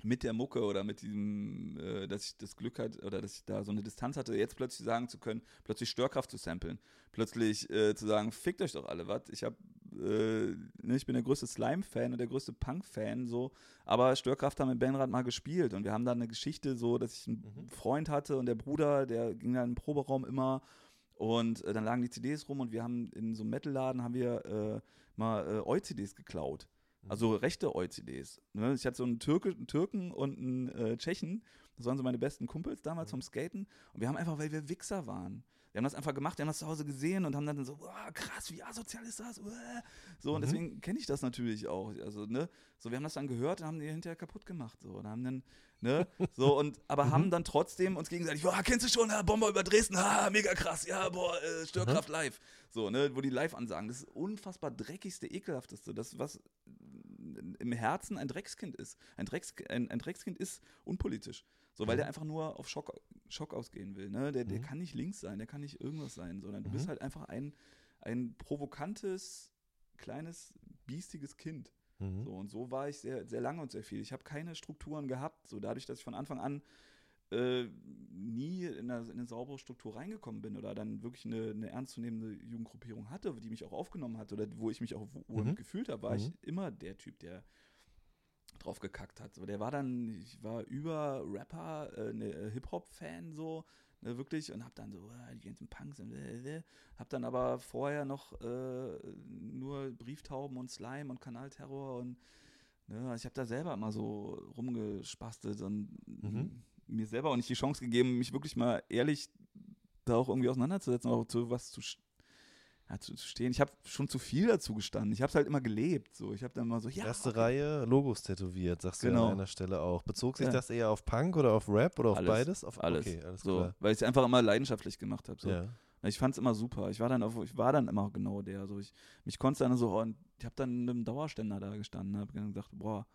mit der Mucke oder mit diesem, äh, dass ich das Glück hatte oder dass ich da so eine Distanz hatte, jetzt plötzlich sagen zu können, plötzlich Störkraft zu samplen, plötzlich äh, zu sagen, fickt euch doch alle, was? Ich habe, äh, ne, ich bin der größte Slime-Fan und der größte Punk-Fan, so, aber Störkraft haben in Benrad mal gespielt und wir haben da eine Geschichte so, dass ich einen
Mhm.
Freund hatte und der Bruder, der ging dann im Proberaum immer und äh, dann lagen die CDs rum und wir haben in so einem Metalladen haben wir äh, mal äh, Eu-CDs geklaut. Also rechte Eu-CDs. Ne? Ich hatte so einen, Türke, einen Türken und einen äh, Tschechen. Das waren so meine besten Kumpels damals vom Skaten. Und wir haben einfach, weil wir Wichser waren. Wir haben das einfach gemacht, wir haben das zu Hause gesehen und haben dann so, wow, krass, wie asozial ist das? Uah. So, und
Mhm.
deswegen kenne ich das natürlich auch. Also, ne, so, wir haben das dann gehört und haben die hinterher kaputt gemacht. So, und haben dann, ne, (laughs) so, und, aber haben dann trotzdem uns gegenseitig, boah, kennst du schon, ja, Bomber über Dresden, ha, mega krass, ja, boah, äh, Störkraft live. So, ne, wo die live ansagen. Das ist unfassbar dreckigste, ekelhafteste. Das, was im Herzen ein Dreckskind ist. Ein, Drecks, ein, ein Dreckskind ist unpolitisch. So, weil
Mhm.
der einfach nur auf Schock, Schock ausgehen will. Ne? Der, der
Mhm.
kann nicht links sein, der kann nicht irgendwas sein, sondern du
Mhm.
bist halt einfach ein, ein provokantes, kleines, biestiges Kind.
Mhm.
So, und so war ich sehr, sehr lange und sehr viel. Ich habe keine Strukturen gehabt, so dadurch, dass ich von Anfang an äh, nie in eine, in eine saubere Struktur reingekommen bin oder dann wirklich eine, eine ernstzunehmende Jugendgruppierung hatte, die mich auch aufgenommen hat oder wo ich mich auch wohl
Mhm.
gefühlt habe, war ich
Mhm.
immer der Typ, der drauf gekackt hat. So, der war dann, ich war über Rapper, äh, ne, äh, Hip-Hop-Fan so, ne, wirklich, und hab dann so, äh, die ganzen Punks und äh, hab dann aber vorher noch äh, nur Brieftauben und Slime und Kanalterror und ne, also ich habe da selber immer so rumgespastet und
Mhm.
Mir selber auch nicht die Chance gegeben, mich wirklich mal ehrlich da auch irgendwie auseinanderzusetzen, auch zu was zu, ja, zu, zu stehen. Ich habe schon zu viel dazu gestanden. Ich habe es halt immer gelebt. So. Ich habe dann mal so, ja.
Erste
okay.
Reihe, Logos tätowiert, sagst du
Genau.
an einer Stelle auch. Bezog sich
Ja.
das eher auf Punk oder auf Rap oder auf
Alles,
beides? Auf
Alles.
Okay, alles
so,
klar.
weil ich es einfach immer leidenschaftlich gemacht habe. So.
Ja.
Ich fand es immer super. Ich war dann auf, ich war dann immer genau der. So. Ich, mich konnte dann so, oh, und ich habe dann in einem Dauerständer da gestanden, habe gedacht, boah,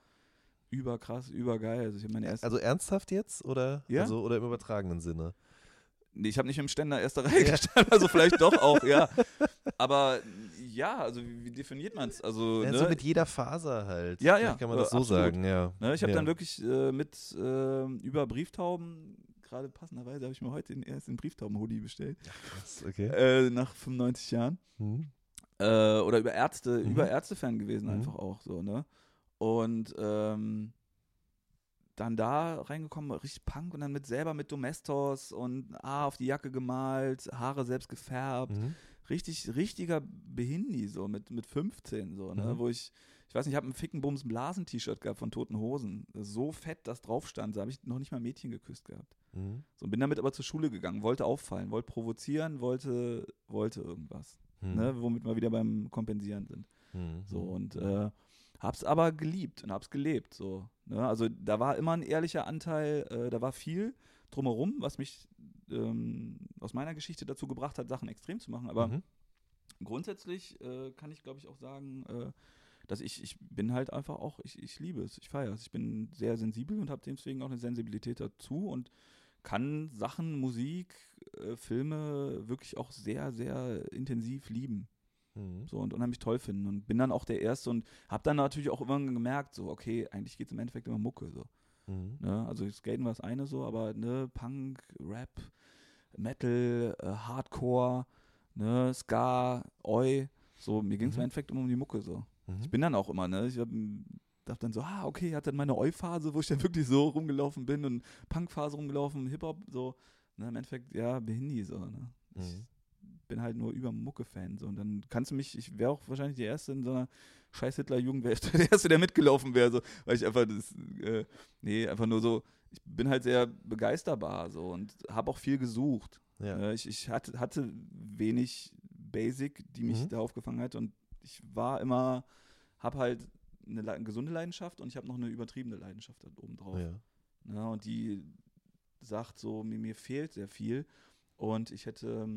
überkrass, übergeil. Also ich meine erste.
Also ernsthaft jetzt oder,
Ja.
also, oder im übertragenen Sinne?
Nee, ich habe nicht im Ständer erster Reihe gestanden, also vielleicht doch auch, ja. (laughs) Aber ja, also wie, wie definiert man es? Also,
Ja,
ne?
so mit jeder Faser halt.
Ja,
Vielleicht
ja,
Kann man das so
absolut.
sagen, ja.
Ne, ich habe
ja.
dann wirklich äh, mit äh, über Brieftauben, gerade passenderweise habe ich mir heute den ersten Brieftauben-Hoodie bestellt,
Krass, okay.
äh, nach 95 Jahren.
Hm.
Äh, oder über Ärzte,
Mhm.
über Ärzte-Fan gewesen
Mhm.
einfach auch so, ne? Und ähm, dann da reingekommen, richtig Punk und dann mit selber mit Domestos und A auf die Jacke gemalt, Haare selbst gefärbt,
Mhm.
richtig, richtiger Behindi, so mit, mit 15, so, ne?
Mhm.
Wo ich, ich weiß nicht, ich habe ein Fickenbums Blasen-T-Shirt gehabt von Toten Hosen. So fett, das drauf stand, da habe ich noch nicht mal Mädchen geküsst gehabt.
Mhm.
So, bin damit aber zur Schule gegangen, wollte auffallen, wollte provozieren, wollte, wollte irgendwas.
Mhm.
Ne? Womit wir wieder beim Kompensieren sind.
Mhm.
So, und äh, hab's aber geliebt und hab's gelebt. So, ne? Also da war immer ein ehrlicher Anteil, äh, da war viel drumherum, was mich ähm, aus meiner Geschichte dazu gebracht hat, Sachen extrem zu machen. Aber
Mhm.
grundsätzlich äh, kann ich, glaube ich, auch sagen, äh, dass ich, ich bin halt einfach auch, ich, ich liebe es, ich feiere es. Ich bin sehr sensibel und habe deswegen auch eine Sensibilität dazu und kann Sachen, Musik, äh, Filme wirklich auch sehr, sehr intensiv lieben.
Mhm.
So und unheimlich toll finden und bin dann auch der Erste und habe dann natürlich auch irgendwann gemerkt, so, okay, eigentlich geht es im Endeffekt immer Mucke. So,
Mhm.
ne? Also Skaten war das eine so, aber ne, Punk, Rap, Metal, äh, Hardcore, ne, Ska, Oi, so, mir ging es
Mhm.
im Endeffekt immer um die Mucke so.
Mhm.
Ich bin dann auch immer, ne? Ich hab, dachte dann so, ah, okay, hatte dann meine Oi-Phase, wo ich dann (laughs) wirklich so rumgelaufen bin und Punk-Phase rumgelaufen, Hip-Hop, so. Ne, Im Endeffekt, ja, Behindi so, ne? Ich
Mhm.
Bin halt nur über Mucke-Fan. So. Und dann kannst du mich, ich wäre auch wahrscheinlich die Erste in so einer scheiß Hitler-Jugend, wäre (laughs) der Erste, der mitgelaufen wäre, so, weil ich einfach das, äh, nee, einfach nur so, ich bin halt sehr begeisterbar so und habe auch viel gesucht.
Ja.
Äh, ich ich hatte, hatte wenig Basic, die mich
Mhm.
da aufgefangen hat und ich war immer, habe halt eine, le- gesunde Leidenschaft und ich habe noch eine übertriebene Leidenschaft da oben drauf.
Ja.
Ja, und die sagt so, mir, mir fehlt sehr viel und ich hätte,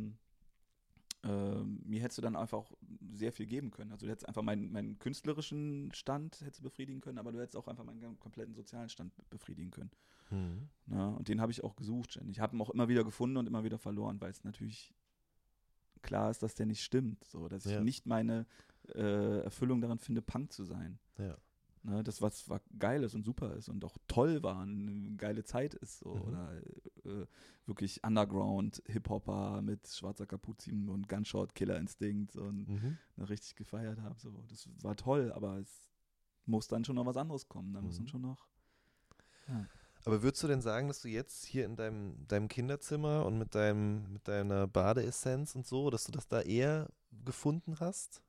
ähm, mir hättest du dann einfach auch sehr viel geben können. Also du hättest einfach meinen, meinen künstlerischen Stand hättest befriedigen können, aber du hättest auch einfach meinen kompletten sozialen Stand befriedigen können.
Mhm.
Ja, und den habe ich auch gesucht. Ich habe ihn auch immer wieder gefunden und immer wieder verloren, weil es natürlich klar ist, dass der nicht stimmt. So, dass
Ja.
ich nicht meine äh, Erfüllung daran finde, Punk zu sein.
Ja.
Ne, das, was, was geil ist und super ist und auch toll war und eine geile Zeit ist. So,
Mhm.
Oder äh, wirklich Underground, Hip-Hopper mit schwarzer Kapuzin und Gunshot, Killer Instinct und
Mhm.
ne, richtig gefeiert habe. So. Das war toll, aber es muss dann schon noch was anderes kommen. Da
Mhm.
dann schon noch.
Aber würdest du denn sagen, dass du jetzt hier in deinem, deinem Kinderzimmer und mit, deinem, mit deiner Badeessenz und so, dass du das da eher gefunden hast?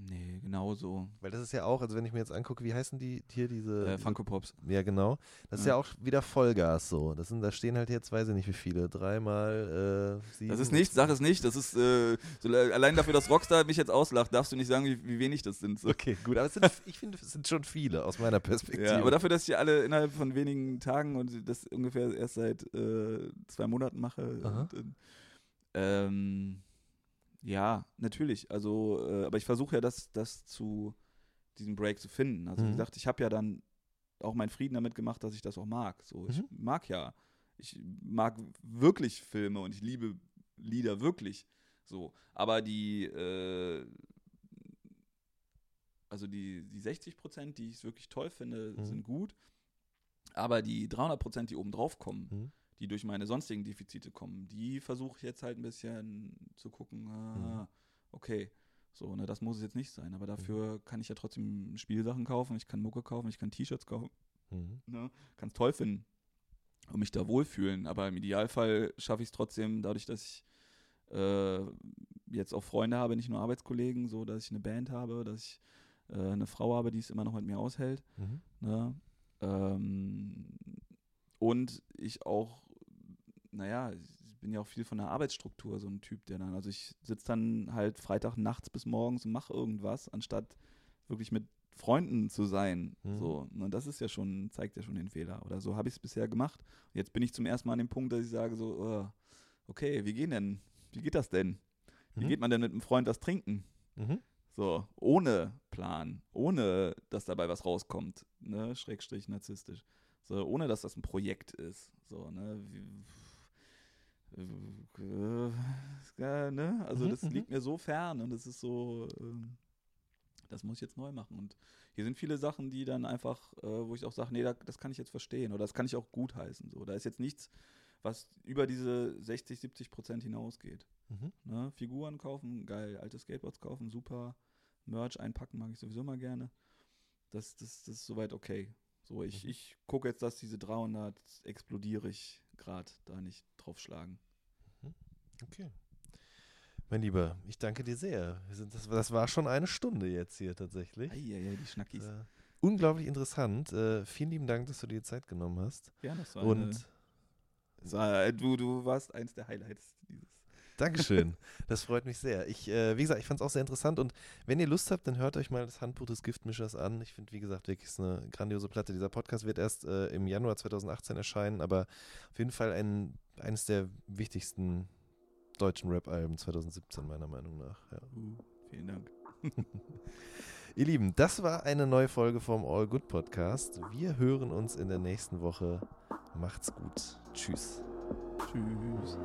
Nee, genau so.
Weil das ist ja auch, also wenn ich mir jetzt angucke, wie heißen die hier diese.
Äh, Funko Pops.
ja, genau. Das ist ja
Ja.
auch wieder Vollgas so. Das sind, da stehen halt jetzt, weiß ich nicht wie viele, dreimal äh, sieben.
Das ist nichts, sag es nicht. Das ist äh, so, allein dafür, dass Rockstar mich jetzt auslacht, darfst du nicht sagen, wie, wie wenig das sind. So.
Okay, gut, aber es sind, ich finde, es sind schon viele aus meiner Perspektive.
Ja, aber dafür, dass ich die alle innerhalb von wenigen Tagen und das ungefähr erst seit äh, zwei Monaten mache. Und, ähm, ja, natürlich. Also, äh, aber ich versuche ja, das, das zu diesen Break zu finden. Also wie
Mhm.
gesagt, ich habe ja dann auch meinen Frieden damit gemacht, dass ich das auch mag. So, ich
Mhm.
mag ja, ich mag wirklich Filme und ich liebe Lieder wirklich. So, aber die äh, also die, die 60 Prozent, die ich wirklich toll finde,
Mhm.
sind gut. Aber die 300 Prozent, die oben drauf kommen,
Mhm.
Die durch meine sonstigen Defizite kommen, die versuche ich jetzt halt ein bisschen zu gucken, ah,
Mhm.
okay, so, ne, das muss es jetzt nicht sein. Aber dafür kann ich ja trotzdem Spielsachen kaufen, ich kann Mucke kaufen, ich kann T-Shirts kaufen,
Mhm.
ne, kann es toll finden und mich da wohlfühlen. Aber im Idealfall schaffe ich es trotzdem dadurch, dass ich äh, jetzt auch Freunde habe, nicht nur Arbeitskollegen, so dass ich eine Band habe, dass ich äh, eine Frau habe, die es immer noch mit mir aushält.
Mhm.
Ne? Ähm, und ich auch, naja, ich bin ja auch viel von der Arbeitsstruktur, so ein Typ, der dann, also ich sitze dann halt Freitag nachts bis morgens und mache irgendwas, anstatt wirklich mit Freunden zu sein.
Mhm.
So, und das ist ja schon, zeigt ja schon den Fehler. Oder so habe ich es bisher gemacht. Und jetzt bin ich zum ersten Mal an dem Punkt, dass ich sage so, äh, okay, wie gehen denn, wie geht das denn? Wie
Mhm.
geht man denn mit einem Freund das trinken?
Mhm.
So, ohne Plan, ohne dass dabei was rauskommt, ne, Schrägstrich narzisstisch. So, ohne dass das ein Projekt ist. So, ne, wie, äh, äh, ne? Also
Mhm,
das
mhm.
liegt mir so fern und es ist so, ähm, das muss ich jetzt neu machen. Und hier sind viele Sachen, die dann einfach, äh, wo ich auch sage, nee, da, das kann ich jetzt verstehen oder das kann ich auch gutheißen. So, da ist jetzt nichts, was über diese 60, 70 Prozent hinausgeht.
Mhm.
Ne? Figuren kaufen, geil. Alte Skateboards kaufen, super. Merch einpacken mag ich sowieso mal gerne. Das, das, das ist soweit okay. So, ich,
Mhm.
ich gucke jetzt, dass diese 300 explodiere ich Grad da nicht draufschlagen.
Okay. Mein Lieber, ich danke dir sehr. Das, das war schon eine Stunde jetzt hier tatsächlich.
Eieiei, die Schnackis.
Äh, unglaublich interessant. Äh, vielen lieben Dank, dass du dir Zeit genommen hast.
ja, das war
Und
eine, das war, du, du warst eins der Highlights dieses.
Dankeschön. (laughs) Das freut mich sehr. Ich, äh, wie gesagt, ich fand es auch sehr interessant und wenn ihr Lust habt, dann hört euch mal das Handbuch des Giftmischers an. Ich finde, wie gesagt, wirklich ist eine grandiose Platte. Dieser Podcast wird erst äh, im Januar 2018 erscheinen, aber auf jeden Fall ein, eines der wichtigsten deutschen Rap-Alben 2017, meiner Meinung nach. Ja.
Uh, vielen Dank. (laughs)
Ihr Lieben, das war eine neue Folge vom All Good Podcast. Wir hören uns in der nächsten Woche. Macht's gut. Tschüss.
Tschüss.